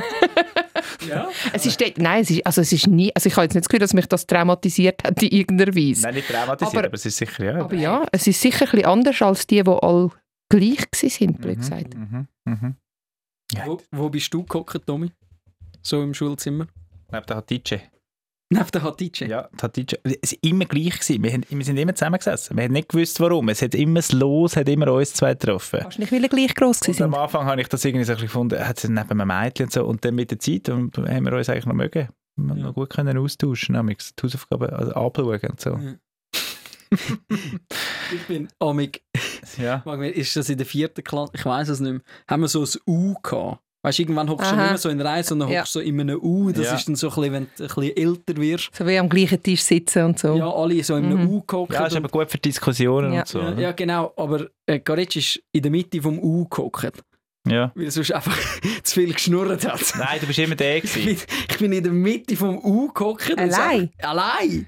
Ja. Es ist dort, nein, es ist, also es ist nie, also ich habe jetzt nicht das Gefühl, dass mich das traumatisiert hat in irgendeiner Weise. Nein, nicht traumatisiert, aber, Aber- es ist sicher, ja. Aber ja, es ist sicher ein bisschen anders als die, die alle gleich waren, blöd Mhm, gesagt. Mhm, mhm. Ja. Wo, wo bist du gehockt, Tommy? So im Schulzimmer? Neben der Hatice. Neben der Hatice? Ja, die Hatice. Es war immer gleich. Gewesen. Wir, haben, wir sind immer zusammengesessen. Wir haben nicht gewusst, warum. Es hat immer das Los, hat immer uns zwei getroffen. Nicht, weil er gleich gross waren? am Anfang habe ich das irgendwie so ein bisschen gefunden, hat es neben einem Mädchen und so. Und dann mit der Zeit ähm, haben wir uns eigentlich noch mögen. Wir haben Ja. noch gut können austauschen, nämlich die Hausaufgaben also anschauen und so. Ja. ich bin amig, Ja. mag mich- ist das in der vierten Klasse, ich weiß es nicht mehr, haben wir so ein U gehabt. Weißt du, irgendwann hockst du nicht mehr so in Reihe, sondern Ja. hockst so in einem U. Das Ja. ist dann so ein bisschen, wenn du ein bisschen älter wirst. So wie am gleichen Tisch sitzen und so. Ja, alle so in einem Mhm. U gehockt. ja, ist und- aber gut für Diskussionen Ja. und so. ja, ja, genau, aber äh, Garetsch ist in der Mitte vom U gehockt, ja. weil er sonst einfach [laughs] zu viel geschnurrt hat. Nein, du bist immer der [laughs] Ich gewesen. bin, ich bin in der Mitte vom U gehockt. Allein? Allein!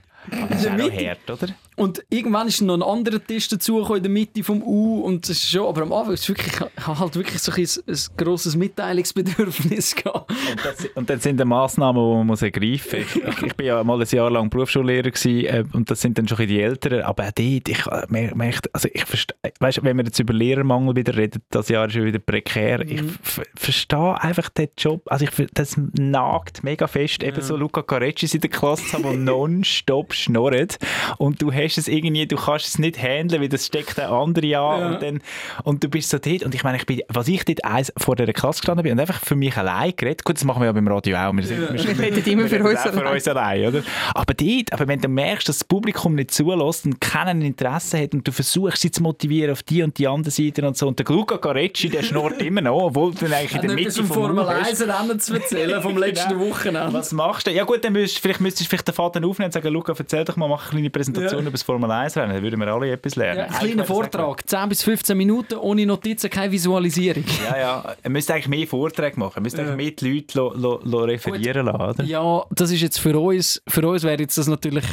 Das ist in auch der hart, oder? Und irgendwann ist noch ein anderer Tisch dazugekommen in der Mitte vom U und das ist schon, aber am Anfang ist wirklich, ich habe halt wirklich so ein, ein, grosses Mitteilungsbedürfnis [laughs] gehabt. Und, das, und dann sind die Massnahmen, die man muss ergreifen muss. Ich, ich, ich bin ja mal ein Jahr lang Berufsschullehrer gewesen, äh, und das sind dann schon die Älteren. Aber auch dort, ich äh, mer- merke, also ich verstehe, weißt, wenn wir jetzt über Lehrermangel wieder reden, das Jahr ist ja wieder prekär. Ich Mhm. f- verstehe einfach den Job, also ich, das nagt mega fest, eben Ja. so Luca Carecci in der Klasse der [laughs] nonstop schnurrt und du hast es irgendwie, du kannst es nicht handeln, weil das steckt der andere an Ja. und dann und du bist so dort und ich meine, ich bin, was ich dort eins vor der Klasse gestanden bin und einfach für mich allein geredet, gut, das machen wir ja beim Radio auch, wir, sind, Ja. wir, Wir reden immer für uns für allein. uns allein, oder? Aber dort, aber wenn du merkst, dass das Publikum nicht zulässt und keinen Interesse hat und du versuchst, sie zu motivieren auf die und die andere Seite und so und der Luca Carecci, der schnurrt immer noch, obwohl du eigentlich in der Mitte vom Formel Raum bist. 1 Rennen zu erzählen vom [laughs] letzten Genau. Wochenende. Was machst du? Ja gut, dann müsst, vielleicht müsstest du vielleicht den Faden aufnehmen und sagen, Luca, erzähl doch mal, mach eine kleine Präsentation Ja. über das Formel 1 Rennen, dann würden wir alle etwas lernen. Ja, ein kleiner Vortrag, 10 bis 15 Minuten, ohne Notizen, keine Visualisierung. Ja, ja. Er müsste eigentlich mehr Vorträge machen. Müsste Ja. eigentlich mehr die Leute lo, lo, lo referieren lassen, oder? Ja, das ist jetzt für uns, für uns wäre jetzt das natürlich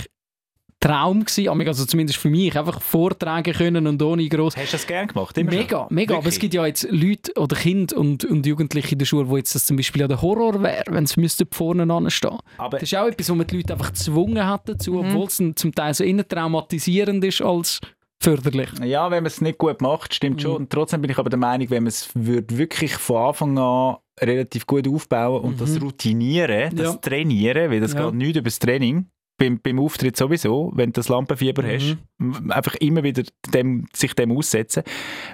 Traum gewesen, aber also zumindest für mich, einfach vortragen können und ohne gross Hast du das gerne gemacht? Immer Mega, schon? mega. Aber Wirklich? es gibt ja jetzt Leute oder Kinder und, und Jugendliche in der Schule, wo jetzt das zum Beispiel ja der Horror wäre, wenn sie müssten vorne anstehen. Aber Das ist auch etwas, wo man die Leute einfach gezwungen hat dazu, Mhm. obwohl es zum Teil so eher traumatisierend ist als förderlich. ja, wenn man es nicht gut macht, stimmt schon. Mhm. Und trotzdem bin ich aber der Meinung, wenn man es wirklich von Anfang an relativ gut aufbauen und das routinieren, das Ja. trainieren, weil das Ja. geht nicht über das Training, beim, beim Auftritt sowieso, wenn du das Lampenfieber Mhm. hast, einfach immer wieder dem, sich dem aussetzen.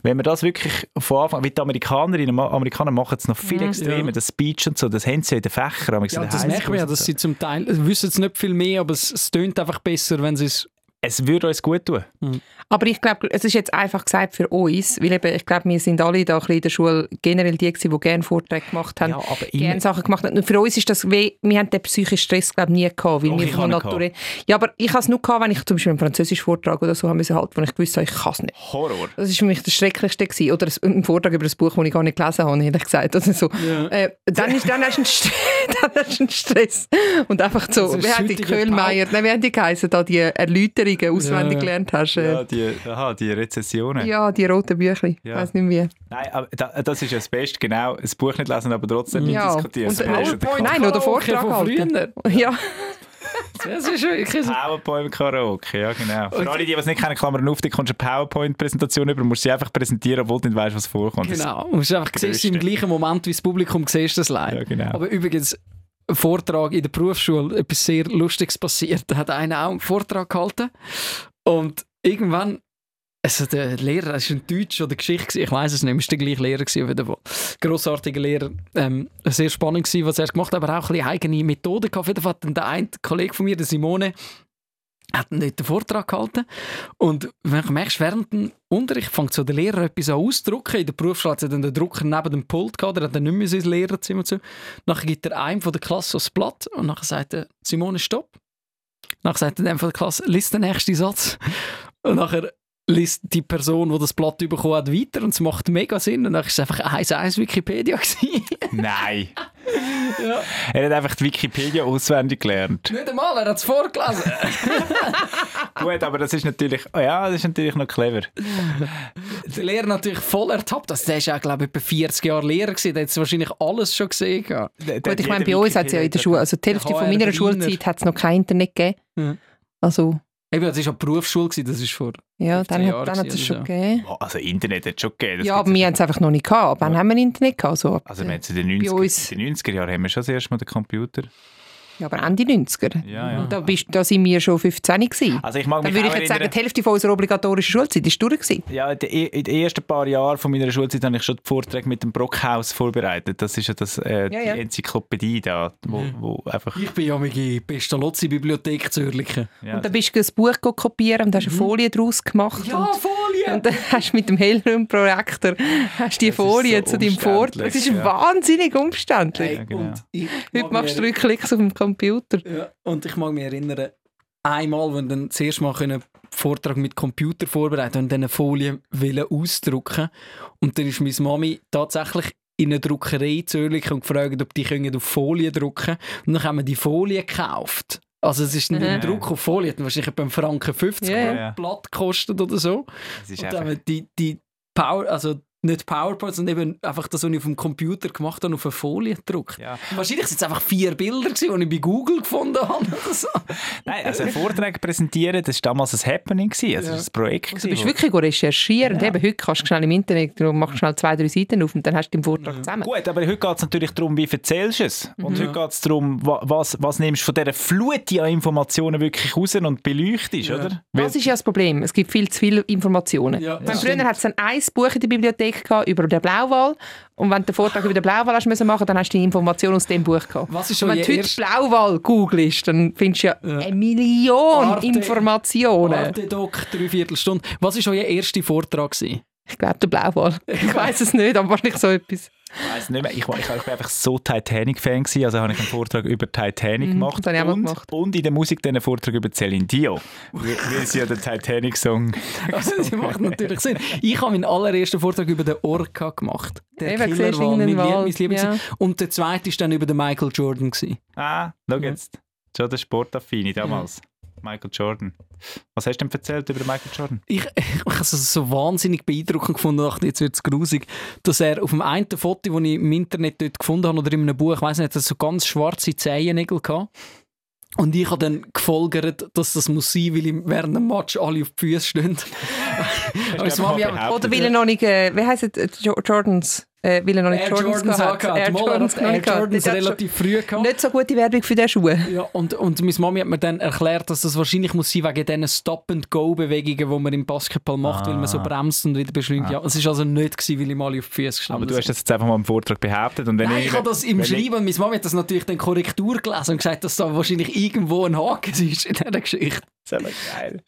Wenn man das wirklich von Anfang wie die Amerikanerinnen und Amerikaner machen es noch viel extremer, Ja. das Speech und so, das haben sie ja in den Fächern. Ja, das merken wir ja, dass sie zum Teil, wissen es nicht viel mehr, aber es, es tönt einfach besser, wenn sie es... Es würde uns gut tun. Aber ich glaube, es ist jetzt einfach gesagt für uns, weil eben, ich glaube, wir sind alle da ein bisschen in der Schule generell die gewesen, die gerne Vorträge gemacht haben. Ja, gerne Sachen gemacht haben. Und für uns ist das weh, wir haben den psychischen Stress glaube nie gehabt, weil Doch, wir ich von Natur Ja, aber ich habe es nur gehabt, wenn ich zum Beispiel einen französischen Vortrag oder so haben müssen halten, wo ich gewusst habe, ich kann es nicht. Horror. Das ist für mich das Schrecklichste gewesen. Oder ein Vortrag über ein Buch, das ich gar nicht gelesen habe, ehrlich gesagt. Oder so. Ja. Äh, dann, ist, dann, hast du einen St- [laughs] dann hast du einen Stress. Und einfach so, wie haben die Köhlmeier, nein, wie haben die geheißen, da die Prüfungen auswendig Ja. gelernt hast. Äh, Ja, die, aha, die Rezessionen. ja, die roten Bücher. Ich Ja. weiß nicht wie. Nein, aber da, das ist ja das Beste, genau. Das Buch nicht lesen, aber trotzdem Ja. mitdiskutieren. Und PowerPoint-. Nein, oder Karaoke Vortrag von halten. früher. Ja, Das ist wirklich so. PowerPoint-Karaoke, ja genau. Für alle, die es nicht kennen, Klammern auf, die kommst du eine PowerPoint-Präsentation über, musst sie einfach präsentieren, obwohl du nicht weißt, was vorkommt. Genau. Du musst einfach siehst im gleichen Moment, wie das Publikum siehst, das live. Ja, genau. Aber übrigens, Vortrag in der Berufsschule, etwas sehr Lustiges passiert. Da hat einer auch einen Vortrag gehalten und irgendwann also der Lehrer, das war ein Deutsch oder Geschichte, ich weiß es nicht, es war der gleiche Lehrer gewesen, Fall. Grossartiger Lehrer, ähm, sehr spannend gewesen, was er gemacht hat, aber auch ein bisschen eigene Methoden gehabt. Auf jeden Fall hat der eine Kollege von mir, der Simone, hat dann dort den Vortrag gehalten und wenn du merkst, während dem Unterricht fängt so der Lehrer etwas an auszudrucken. In der Berufsschule hat dann den Drucker neben dem Pult gehabt, der hat dann nicht mehr ins Lehrerzimmer zu. Nachher gibt er einem von der Klasse das Blatt und nachher sagt er, Simone, stopp. Nachher sagt er dem von der Klasse, liest den nächsten Satz. Und nachher liest die Person, die das Blatt bekommen hat, weiter und es macht mega Sinn. Und dann war es einfach 1-1 Wikipedia. gewesen. [laughs] Nein. [laughs] ja. Er hat einfach die Wikipedia auswendig gelernt. Nicht einmal, er hat es vorgelesen. [laughs] Gut, aber das ist natürlich, oh ja, das ist natürlich noch clever. der Lehrer natürlich voll ertappt. Also, der ist ja, glaube ich, etwa 40 Jahre Lehrer gewesen. Der hat wahrscheinlich alles schon gesehen. gehabt. gut, ich meine, bei uns hat es ja in der Schule, also die Hälfte Der von meiner Schulzeit hat es noch kein Internet gegeben. Ja. Also, Eben, das war ja Berufsschule, gewesen, das ist vor... ja, 15 dann, hat- dann hat es schon oder gegeben. Also Internet hat es schon gegeben. das Ja, aber wir haben es einfach noch nicht gehabt. Wann Ja. haben wir Internet gehabt? So, Also wir haben es in den Bei 90er, uns- in den 90er Jahren haben wir schon das erste Mal den Computer. Ja, aber Ende 90er. Ja, ja. Da, bist, da sind wir schon 15 gewesen. Also ich mag Dann würde ich jetzt sagen, die Hälfte von unserer obligatorischen Schulzeit ist durch gewesen. ja, in den- ersten paar Jahren von meiner Schulzeit habe ich schon die Vorträge mit dem Brockhaus vorbereitet. Das ist ja das, äh, Ja, ja. die Enzyklopädie da, wo, wo einfach... Ich bin ja mit der Pestalozzi-Bibliothek zu Oerlikon. Ja, Und dann bist du ein Buch kopieren und hast eine Folie daraus gemacht. und, Folie! und dann hast du mit dem Hellroom-Projektor hast die Das Folie so zu deinem Vortrag. Es ist ja. wahnsinnig umständlich. Ja, genau. und ich Heute machst du drei Klicks auf dem Computer. Ja, und ich mag mich erinnern, einmal, wenn dann das erste Mal einen Vortrag mit Computer vorbereitet und dann eine Folie wollen ausdrucken und dann ist meine Mami tatsächlich in eine Druckerei zu Oerlikon und gefragt, ob die können auf Folie drucken und dann haben wir die Folie gekauft. Also es ist ein Mhm. Druck auf Folie, hat wahrscheinlich einen Franken 50 Ja, ja. yeah. Blatt gekostet oder so. Und dann haben wir die, die Power, also nicht PowerPoint, sondern eben einfach das, was ich auf dem Computer gemacht habe, auf eine Folie gedruckt. ja. Wahrscheinlich sind es einfach vier Bilder, gewesen, die ich bei Google gefunden habe. Oder so. [laughs] Nein, also einen Vortrag präsentieren, das war damals ein Happening, gewesen. also Ja. das war ein Projekt. Du gewesen, bist wo- wirklich go recherchieren. Und Ja. eben, heute kannst du schnell im Internet, du machst schnell zwei, drei Seiten auf und dann hast du den Vortrag zusammen. Gut, aber heute geht es natürlich darum, wie erzählst du es. Und Mhm. heute geht es darum, wa- was, was nimmst du von dieser Flut an Informationen wirklich raus und beleuchtest, Ja. oder? Das ist ja das Problem. Es gibt viel zu viele Informationen. Ja, früher hat es dann ein Buch in der Bibliothek gehabt über den Blauwal. Und wenn du den Vortrag über den Blauwal hast müssen machen, dann hast du die Information aus dem Buch gehabt. Was ist Und schon wenn du heute erst- Blauwal googelst, dann findest du ja, Ja. eine Million Arte- Informationen. Arte Doc, dreiviertel Stunde. Was war euer erster Vortrag? Gewesen? Ich glaube, der Blauwal. [laughs] Ich weiß es nicht, aber wahrscheinlich so etwas. Ich weiss nicht mehr. Ich, ich, ich war einfach so Titanic-Fan, gewesen, also habe ich einen Vortrag über Titanic Mhm, gemacht. das ich und, gemacht. und in der Musik dann einen Vortrag über Celine Dion, weil sie ja den Titanic-Song... [laughs] Also, das macht natürlich Sinn. Ich habe meinen allerersten Vortrag über den Orca gemacht. Der Eben, Killerwal, mein, irgendeinen Lieb- Wal, mein Lieblings. ja. Und der zweite war dann über den Michael Jordan. Gewesen. Ah, schau jetzt. Schon der Sportaffine damals. Michael Jordan. Was hast du denn erzählt über Michael Jordan? Ich, ich habe es so wahnsinnig beeindruckend gefunden, dachte, jetzt wird es grusig, dass er auf dem einen Foto, das ich im Internet dort gefunden habe, oder in einem Buch, ich weiß nicht, hat er so ganz schwarze Zehennägel gehabt. Und ich habe dann gefolgert, dass das muss sein, weil ihm während dem Match alle auf die Füße stehen. [laughs] Aber das Mami. Oder will er noch nicht, äh, wie heisst es, Jo- Jordans? Äh, will er noch nicht Air Jordans, Jordans angehabt. Air Mal, er Jordans Air. Jordans schon- relativ früh gehabt. Nicht so gute Werbung für diese Schuhe. Ja, und, und meine Mami hat mir dann erklärt, dass das wahrscheinlich muss sein wegen diesen Stop-and-Go-Bewegungen, die man im Basketball macht, weil man so Ah. bremst und wieder beschleunigt. Ja, es war also nicht, gewesen, weil ich mal auf die Füße gestanden Aber du hast das jetzt einfach mal im Vortrag behauptet. Und wenn Nein, ich, ich habe das im Schreiben und meine Mami hat das natürlich dann Korrektur gelesen und gesagt, dass da wahrscheinlich irgendwo ein Haken ist in dieser Geschichte. Das [laughs] ist aber geil.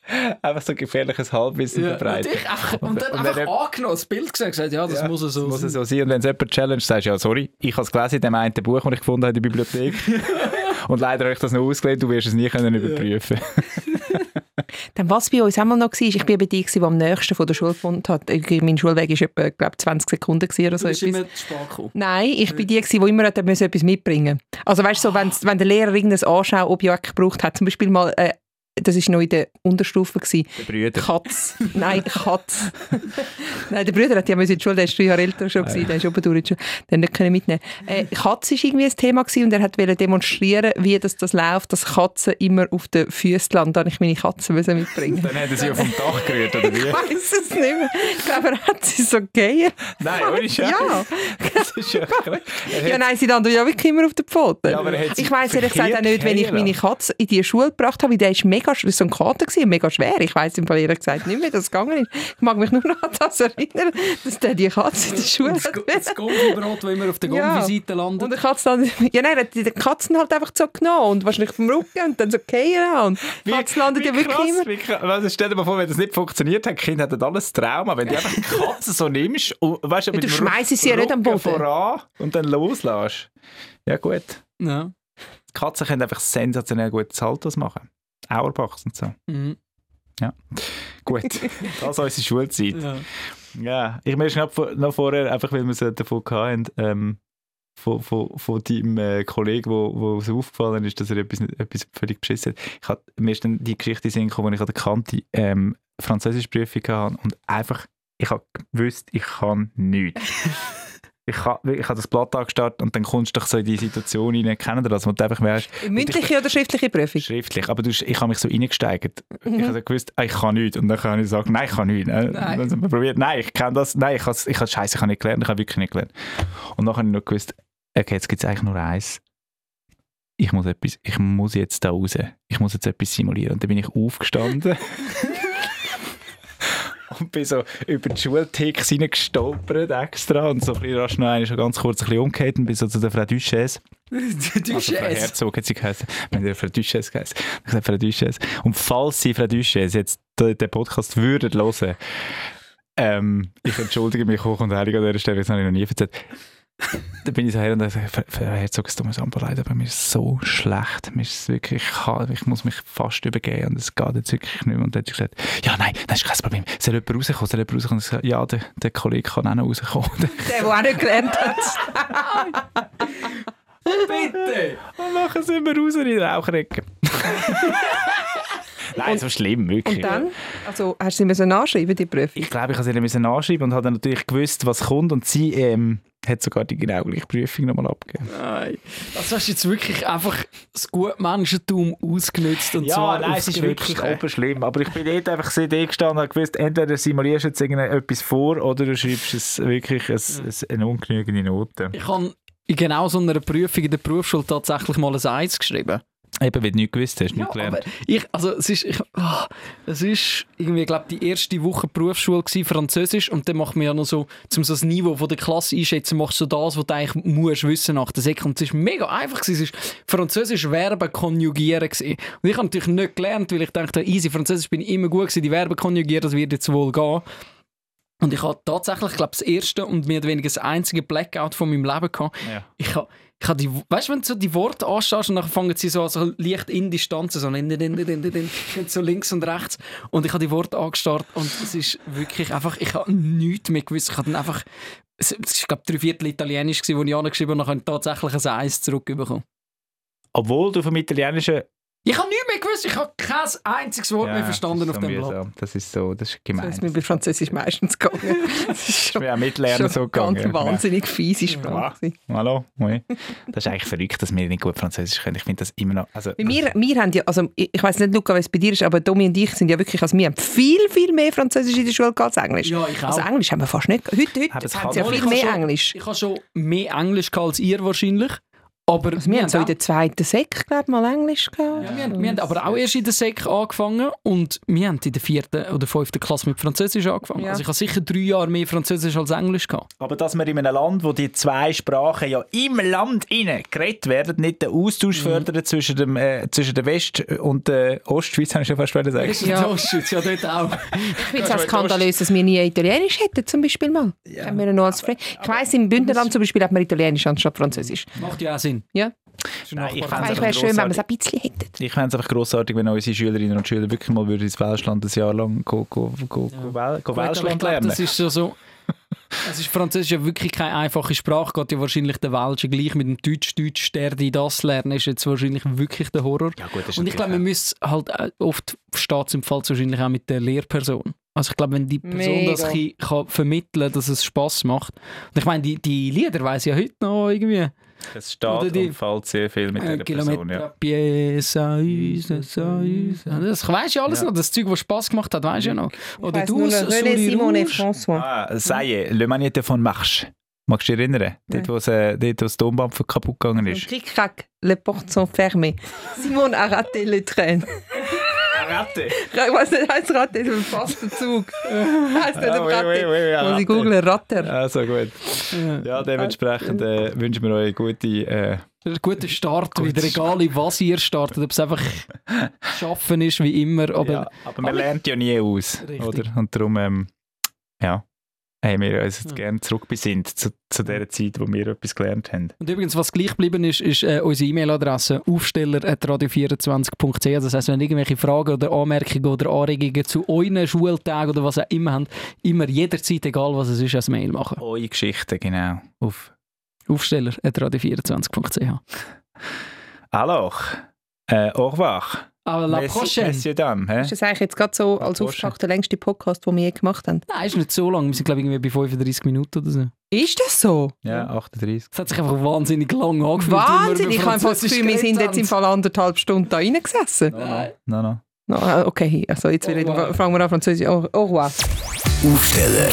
Einfach so gefährliches Halbwissen Ja, verbreiten. einfach, und dann Und einfach wenn- angenommen, das Bild gesehen und gesagt, ja, das Ja, muss so das muss sein. so sein. Und wenn es jemand challenge, sagst du, ja, sorry, ich habe es gelesen in dem einen Buch, das ich gefunden habe in der Bibliothek. [laughs] und leider habe ich das noch ausgelegt, du wirst es nie können überprüfen Dann, was bei uns einmal noch war, ich war bei dir, die am nächsten von der Schule gefunden hat. Mein Schulweg war etwa, glaub, 20 Sekunden oder so. Du bist immer zu. Nein, ich bin die, die immer hat etwas mitbringen Also weißt du, so, wenn, wenn der Lehrer irgendein Anschauobjekt gebraucht hat, zum Beispiel mal äh, das war noch in der Unterstufe. Gewesen. Der Brüder. Katz. Nein, Katz. Nein, der Bruder hat ja in die Schule, der ist drei Jahre älter schon, gewesen, der ist oben durch, den hat nicht können mitnehmen. Äh, Katz war irgendwie ein Thema gewesen und er hat wollte demonstrieren, wie das, das läuft, dass Katzen immer auf den Füßen landen. Dann ich meine Katzen müssen mitbringen. Dann hat er sie auf dem Dach gerührt, oder wie? Ich weiß es nicht mehr. Ich glaube, er hat sie so gegeben. Nein, ohne Scheiß. Ja. Das ist ja [laughs] ja, nein, sie landen ja wirklich immer auf den Pfoten. Ja, er ich weiss ehrlich gesagt auch nicht, wenn ich meine Katze in die Schule gebracht habe, weil der ist mega, das war so ein Kater, gewesen, mega schwer. Ich weiss im Fall ehrlich gesagt nicht mehr, wie das gegangen ist. Ich mag mich nur noch an das erinnern, dass der die Katze in der Schule Das, hat. Das Gombi-Brot, das immer auf der [laughs] Ja. Gombi-Seite Und landet. der Katze dann, ja nein, er hat die Katzen halt einfach so genommen und wahrscheinlich vom Rücken und dann so gehen und die Katzen landen ja wirklich krass, immer. Krass. Also stell dir mal vor, wenn das nicht funktioniert hat, Kind hat das alles Trauma. Wenn du einfach die [laughs] Katze so nimmst und weißt, mit du dem schmeißt sie ja nicht am Boden. voran und dann loslässt. Ja gut. Ja. Die Katzen können einfach sensationell gut Saltos machen. Auerbachs und so. Mhm. Gut, [laughs] das ist unsere Schulzeit. Ja. Ja, ich möchte noch, vor- noch vorher, einfach weil wir es davon hatten, ähm, von, von, von deinem äh, Kollegen, wo, wo es aufgefallen ist, dass er etwas, etwas völlig beschissen hat. Ich hat, mir ist dann die Geschichte in Sinn gekommen, wo ich an der Kante ähm, Französischprüfung hatte und einfach, ich habe gewusst, ich kann nichts. [laughs] ich habe ich hab das Blatt angestartet und dann kommst du doch so in die Situation rein, kennen das, du einfach weißt, Mündliche oder schriftliche Prüfung? schriftlich, aber du, ich habe mich so reingesteigert. Mhm. Ich habe gewusst, ah, ich kann nichts. Und dann kann ich sagen, nein, ich kann nichts. Äh, Nein. Dann haben wir probiert, nein, ich kann das, nein, ich habe, ich habe scheiße, ich habe nicht gelernt, ich habe wirklich nicht gelernt. Und dann habe ich noch gewusst, okay, jetzt gibt es eigentlich nur eins. Ich muss, etwas, ich muss jetzt da raus. Ich muss jetzt etwas simulieren. Und dann bin ich aufgestanden. [laughs] und [laughs] bin so über die Schulticks reingestolpert extra und so ein bisschen rasch noch einmal schon ganz kurz ein bisschen umgekehrt und bin so zu der Frau Duchesse [laughs] Du also Frau. Herzog hat sie geheißen. Haben ja Frau Duchesse geheißen. Ich gesagt, Frau Duchesse. Und falls Sie, Frau Duchesse, jetzt den, den Podcast würden hören, ähm, ich entschuldige mich hoch und heilig an dieser Stelle, das habe ich noch nie erzählt. Da bin ich so her und habe gesagt, Frau- Herzog, es tut mir so leid, aber mir ist so schlecht. Mir ist wirklich, ich, ich muss mich fast übergeben und es geht jetzt wirklich nicht mehr. Und dann hat sie gesagt, ja nein, das ist kein Problem. Soll jemand rauskommen? Soll jemand rauskommen? Und ich gesagt, ja, der, der Kollege kann auch noch rauskommen. [laughs] Der, der auch nicht gelernt hat. [laughs] Bitte! Und nachher sind wir raus in die Raucherecke. [laughs] Nein, so schlimm, wirklich. Und dann, also hast du sie müssen nachschreiben, die Prüfung? Ich glaube, ich habe sie müssen anschreiben und habe dann natürlich gewusst, was kommt. Und sie ähm, hat sogar die genau gleiche Prüfung nochmal abgegeben. Nein. Das hast du jetzt wirklich einfach das gute Menschentum ausgenutzt. Und Ja, zwar nein, es ist wirklich oberschlimm. Aber ich bin dort einfach so da gestanden und habe gewusst, entweder simulierst du jetzt irgendetwas vor oder du schreibst es wirklich ein, ein, eine ungenügende Note. Ich habe in genau so einer Prüfung in der Berufsschule tatsächlich mal ein Eins geschrieben. Eben, weil du nichts gewusst hast, nicht aber gelernt. ich, also es ist, ich, ah, es ist irgendwie, glaube die erste Woche Berufsschule gewesen, Französisch und dann macht man ja noch so, zum so das Niveau von der Klasse einschätzen, machst du das, was du eigentlich musst wissen nach der Sek. Und es ist mega einfach gewesen. Es ist Französisch Verben konjugieren gewesen. Und ich habe natürlich nicht gelernt, weil ich dachte, easy, Französisch bin ich immer gut gewesen, die Verben konjugieren, das wird jetzt wohl gehen. Und ich habe tatsächlich, glaube das erste und mehr oder weniger das einzige Blackout von meinem Leben gehabt. Ja. Ich habe ich habe die, weißt du, wenn du so die Worte anschaust und dann fangen sie so, also leicht in Distanzen, so, din, din, din, din, din, din, so links und rechts. Und ich habe die Worte angestarrt und es ist wirklich einfach, ich habe nichts mehr gewusst. Ich habe dann einfach, es ist, glaube drei Viertel Italienisch wo ich angeschrieben habe und dann habe ich tatsächlich ein Eis zurückbekommen. Obwohl du vom Italienischen... Ich habe nichts mehr gewusst, ich habe kein einziges Wort mehr verstanden das auf ist so dem Blatt. Das ist so, das ist gemein. ist mir bei Französisch meistens gegangen. [laughs] Das ist Ich schon, bin auch mitlernen schon so ganz gegangen. wahnsinnig fiese Sprache. gewesen. Hallo? Oui. Das ist eigentlich verrückt, dass wir nicht gut Französisch können. Ich finde das immer noch... Also, Bei mir, wir haben ja, also ich, weiß nicht, Luca, was es bei dir ist, aber Domi und ich sind ja wirklich, also wir haben viel, viel mehr Französisch in der Schule als Englisch. Ja, ich auch. Also Englisch haben wir fast nicht. Heute, heute Aber es haben sie ja viel mehr schon- Englisch. Ich habe schon mehr Englisch gehabt als ihr wahrscheinlich. Aber Also wir haben so in der zweiten Sek, glaube mal Englisch gehabt. Ja, wir, haben, wir haben aber auch erst in der Sek angefangen und wir haben in der vierten oder fünften Klasse mit Französisch angefangen. Ja. Also ich habe sicher drei Jahre mehr Französisch als Englisch gehabt. Aber dass wir in einem Land, wo die zwei Sprachen ja im Land innen geredet werden, nicht den Austausch fördern zwischen, dem, äh, zwischen der West- und der Ostschweiz, habe ich schon fast sagen. Ist Ja. ja. Ostschweiz ja dort auch. Ich finde es auch skandalös, dass wir nie Italienisch hätten, zum Beispiel mal. Haben wir noch als Fre ich weiss, im Bündnerland zum Beispiel hat man Italienisch anstatt Französisch. Macht ja auch Sinn. Ja. Nein, ich Ich fände es schön, wenn wir es ein bisschen hätten. Ich fände es einfach grossartig, wenn unsere Schülerinnen und Schüler wirklich mal würden ins Welschland ein Jahr lang go, go, go, go, Wel- go ich Welschland lernen. das ist so, so [laughs] Es ist Französisch ja wirklich keine einfache Sprache. Geht ja wahrscheinlich der Welschen gleich mit dem Deutsch. Deutsch, der die das lernen, ist jetzt wahrscheinlich wirklich der Horror. Ja, gut, das ist Und ich glaube, man muss halt äh, oft versteht es im Fall wahrscheinlich auch mit der Lehrperson. Also ich glaube, wenn die Person Mega. das kann vermitteln dass es Spass macht. Und ich meine, die, die Lieder weiss ja heute noch irgendwie. Es steht Oder die- und fällt sehr viel mit Äh, dieser Person. Kilometer Ja. ça use, ça use. Das weisst du ja alles Ja. noch. Das Zeug, das Spass gemacht hat, weisst du ja noch. Oder weiss du, René, Simone. François. Ah, est, Le Magnete von Marche. Magst du dich erinnern? Dort, wo es, äh, dort, wo das Tonband kaputt gegangen ist. Cric-crac, les portes sont fermées. Simone a raté le train. Ratte! Ich [laughs] weiß nicht, heißt Ratte, ist ein faster Zug. [laughs] Heißt nicht Ah, oui, Ratte. oui, oui, ja, Muss ich Ratte. googeln, Ratter. Also gut. Ja, dementsprechend äh, wünschen wir euch gute. Äh, guter Start, Guter wieder egal in was ihr startet, ob es einfach [laughs] schaffen ist wie immer. Aber ja, aber man aber- lernt ja nie aus. Richtig. Oder? Und darum ähm, ja, haben wir uns jetzt Ja. gerne zurückbesinnt zu, zu der Zeit, wo wir etwas gelernt haben. Und übrigens, was gleich geblieben ist, ist äh, unsere E-Mail-Adresse aufsteller.radio24.ch. Das heisst, wenn ihr irgendwelche Fragen oder Anmerkungen oder Anregungen zu euren Schultagen oder was auch immer habt, immer jederzeit, egal was es ist, als Mail machen. Eure Geschichten, genau. Auf Aufsteller.radio24.ch. Alors, äh, au revoir. Aber la Merci- prochaine. Messieurs, dames. hä? Ist das eigentlich jetzt gerade so als. Auftakt der längste Podcast, den wir je gemacht haben? Nein, ist nicht so lang. Wir sind, glaube ich, irgendwie bei 35 Minuten oder so. Ist das so? Ja, 38. Es hat sich einfach wahnsinnig lang angefühlt. weil wir Wahnsinn, über ich habe einfach das Gefühl, wir sind jetzt im. Fall anderthalb Stunden da reingesessen. Nein. No, no. No, ah, okay, also jetzt will ich, fangen wir an Französisch. Au, au revoir. Aufsteller,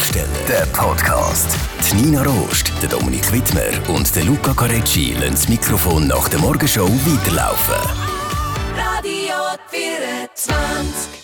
der Podcast. Die Nina Rost, der Dominik Wittmer und der Luca Carecci lassen das Mikrofon nach der Morgenshow weiterlaufen. Radio 24.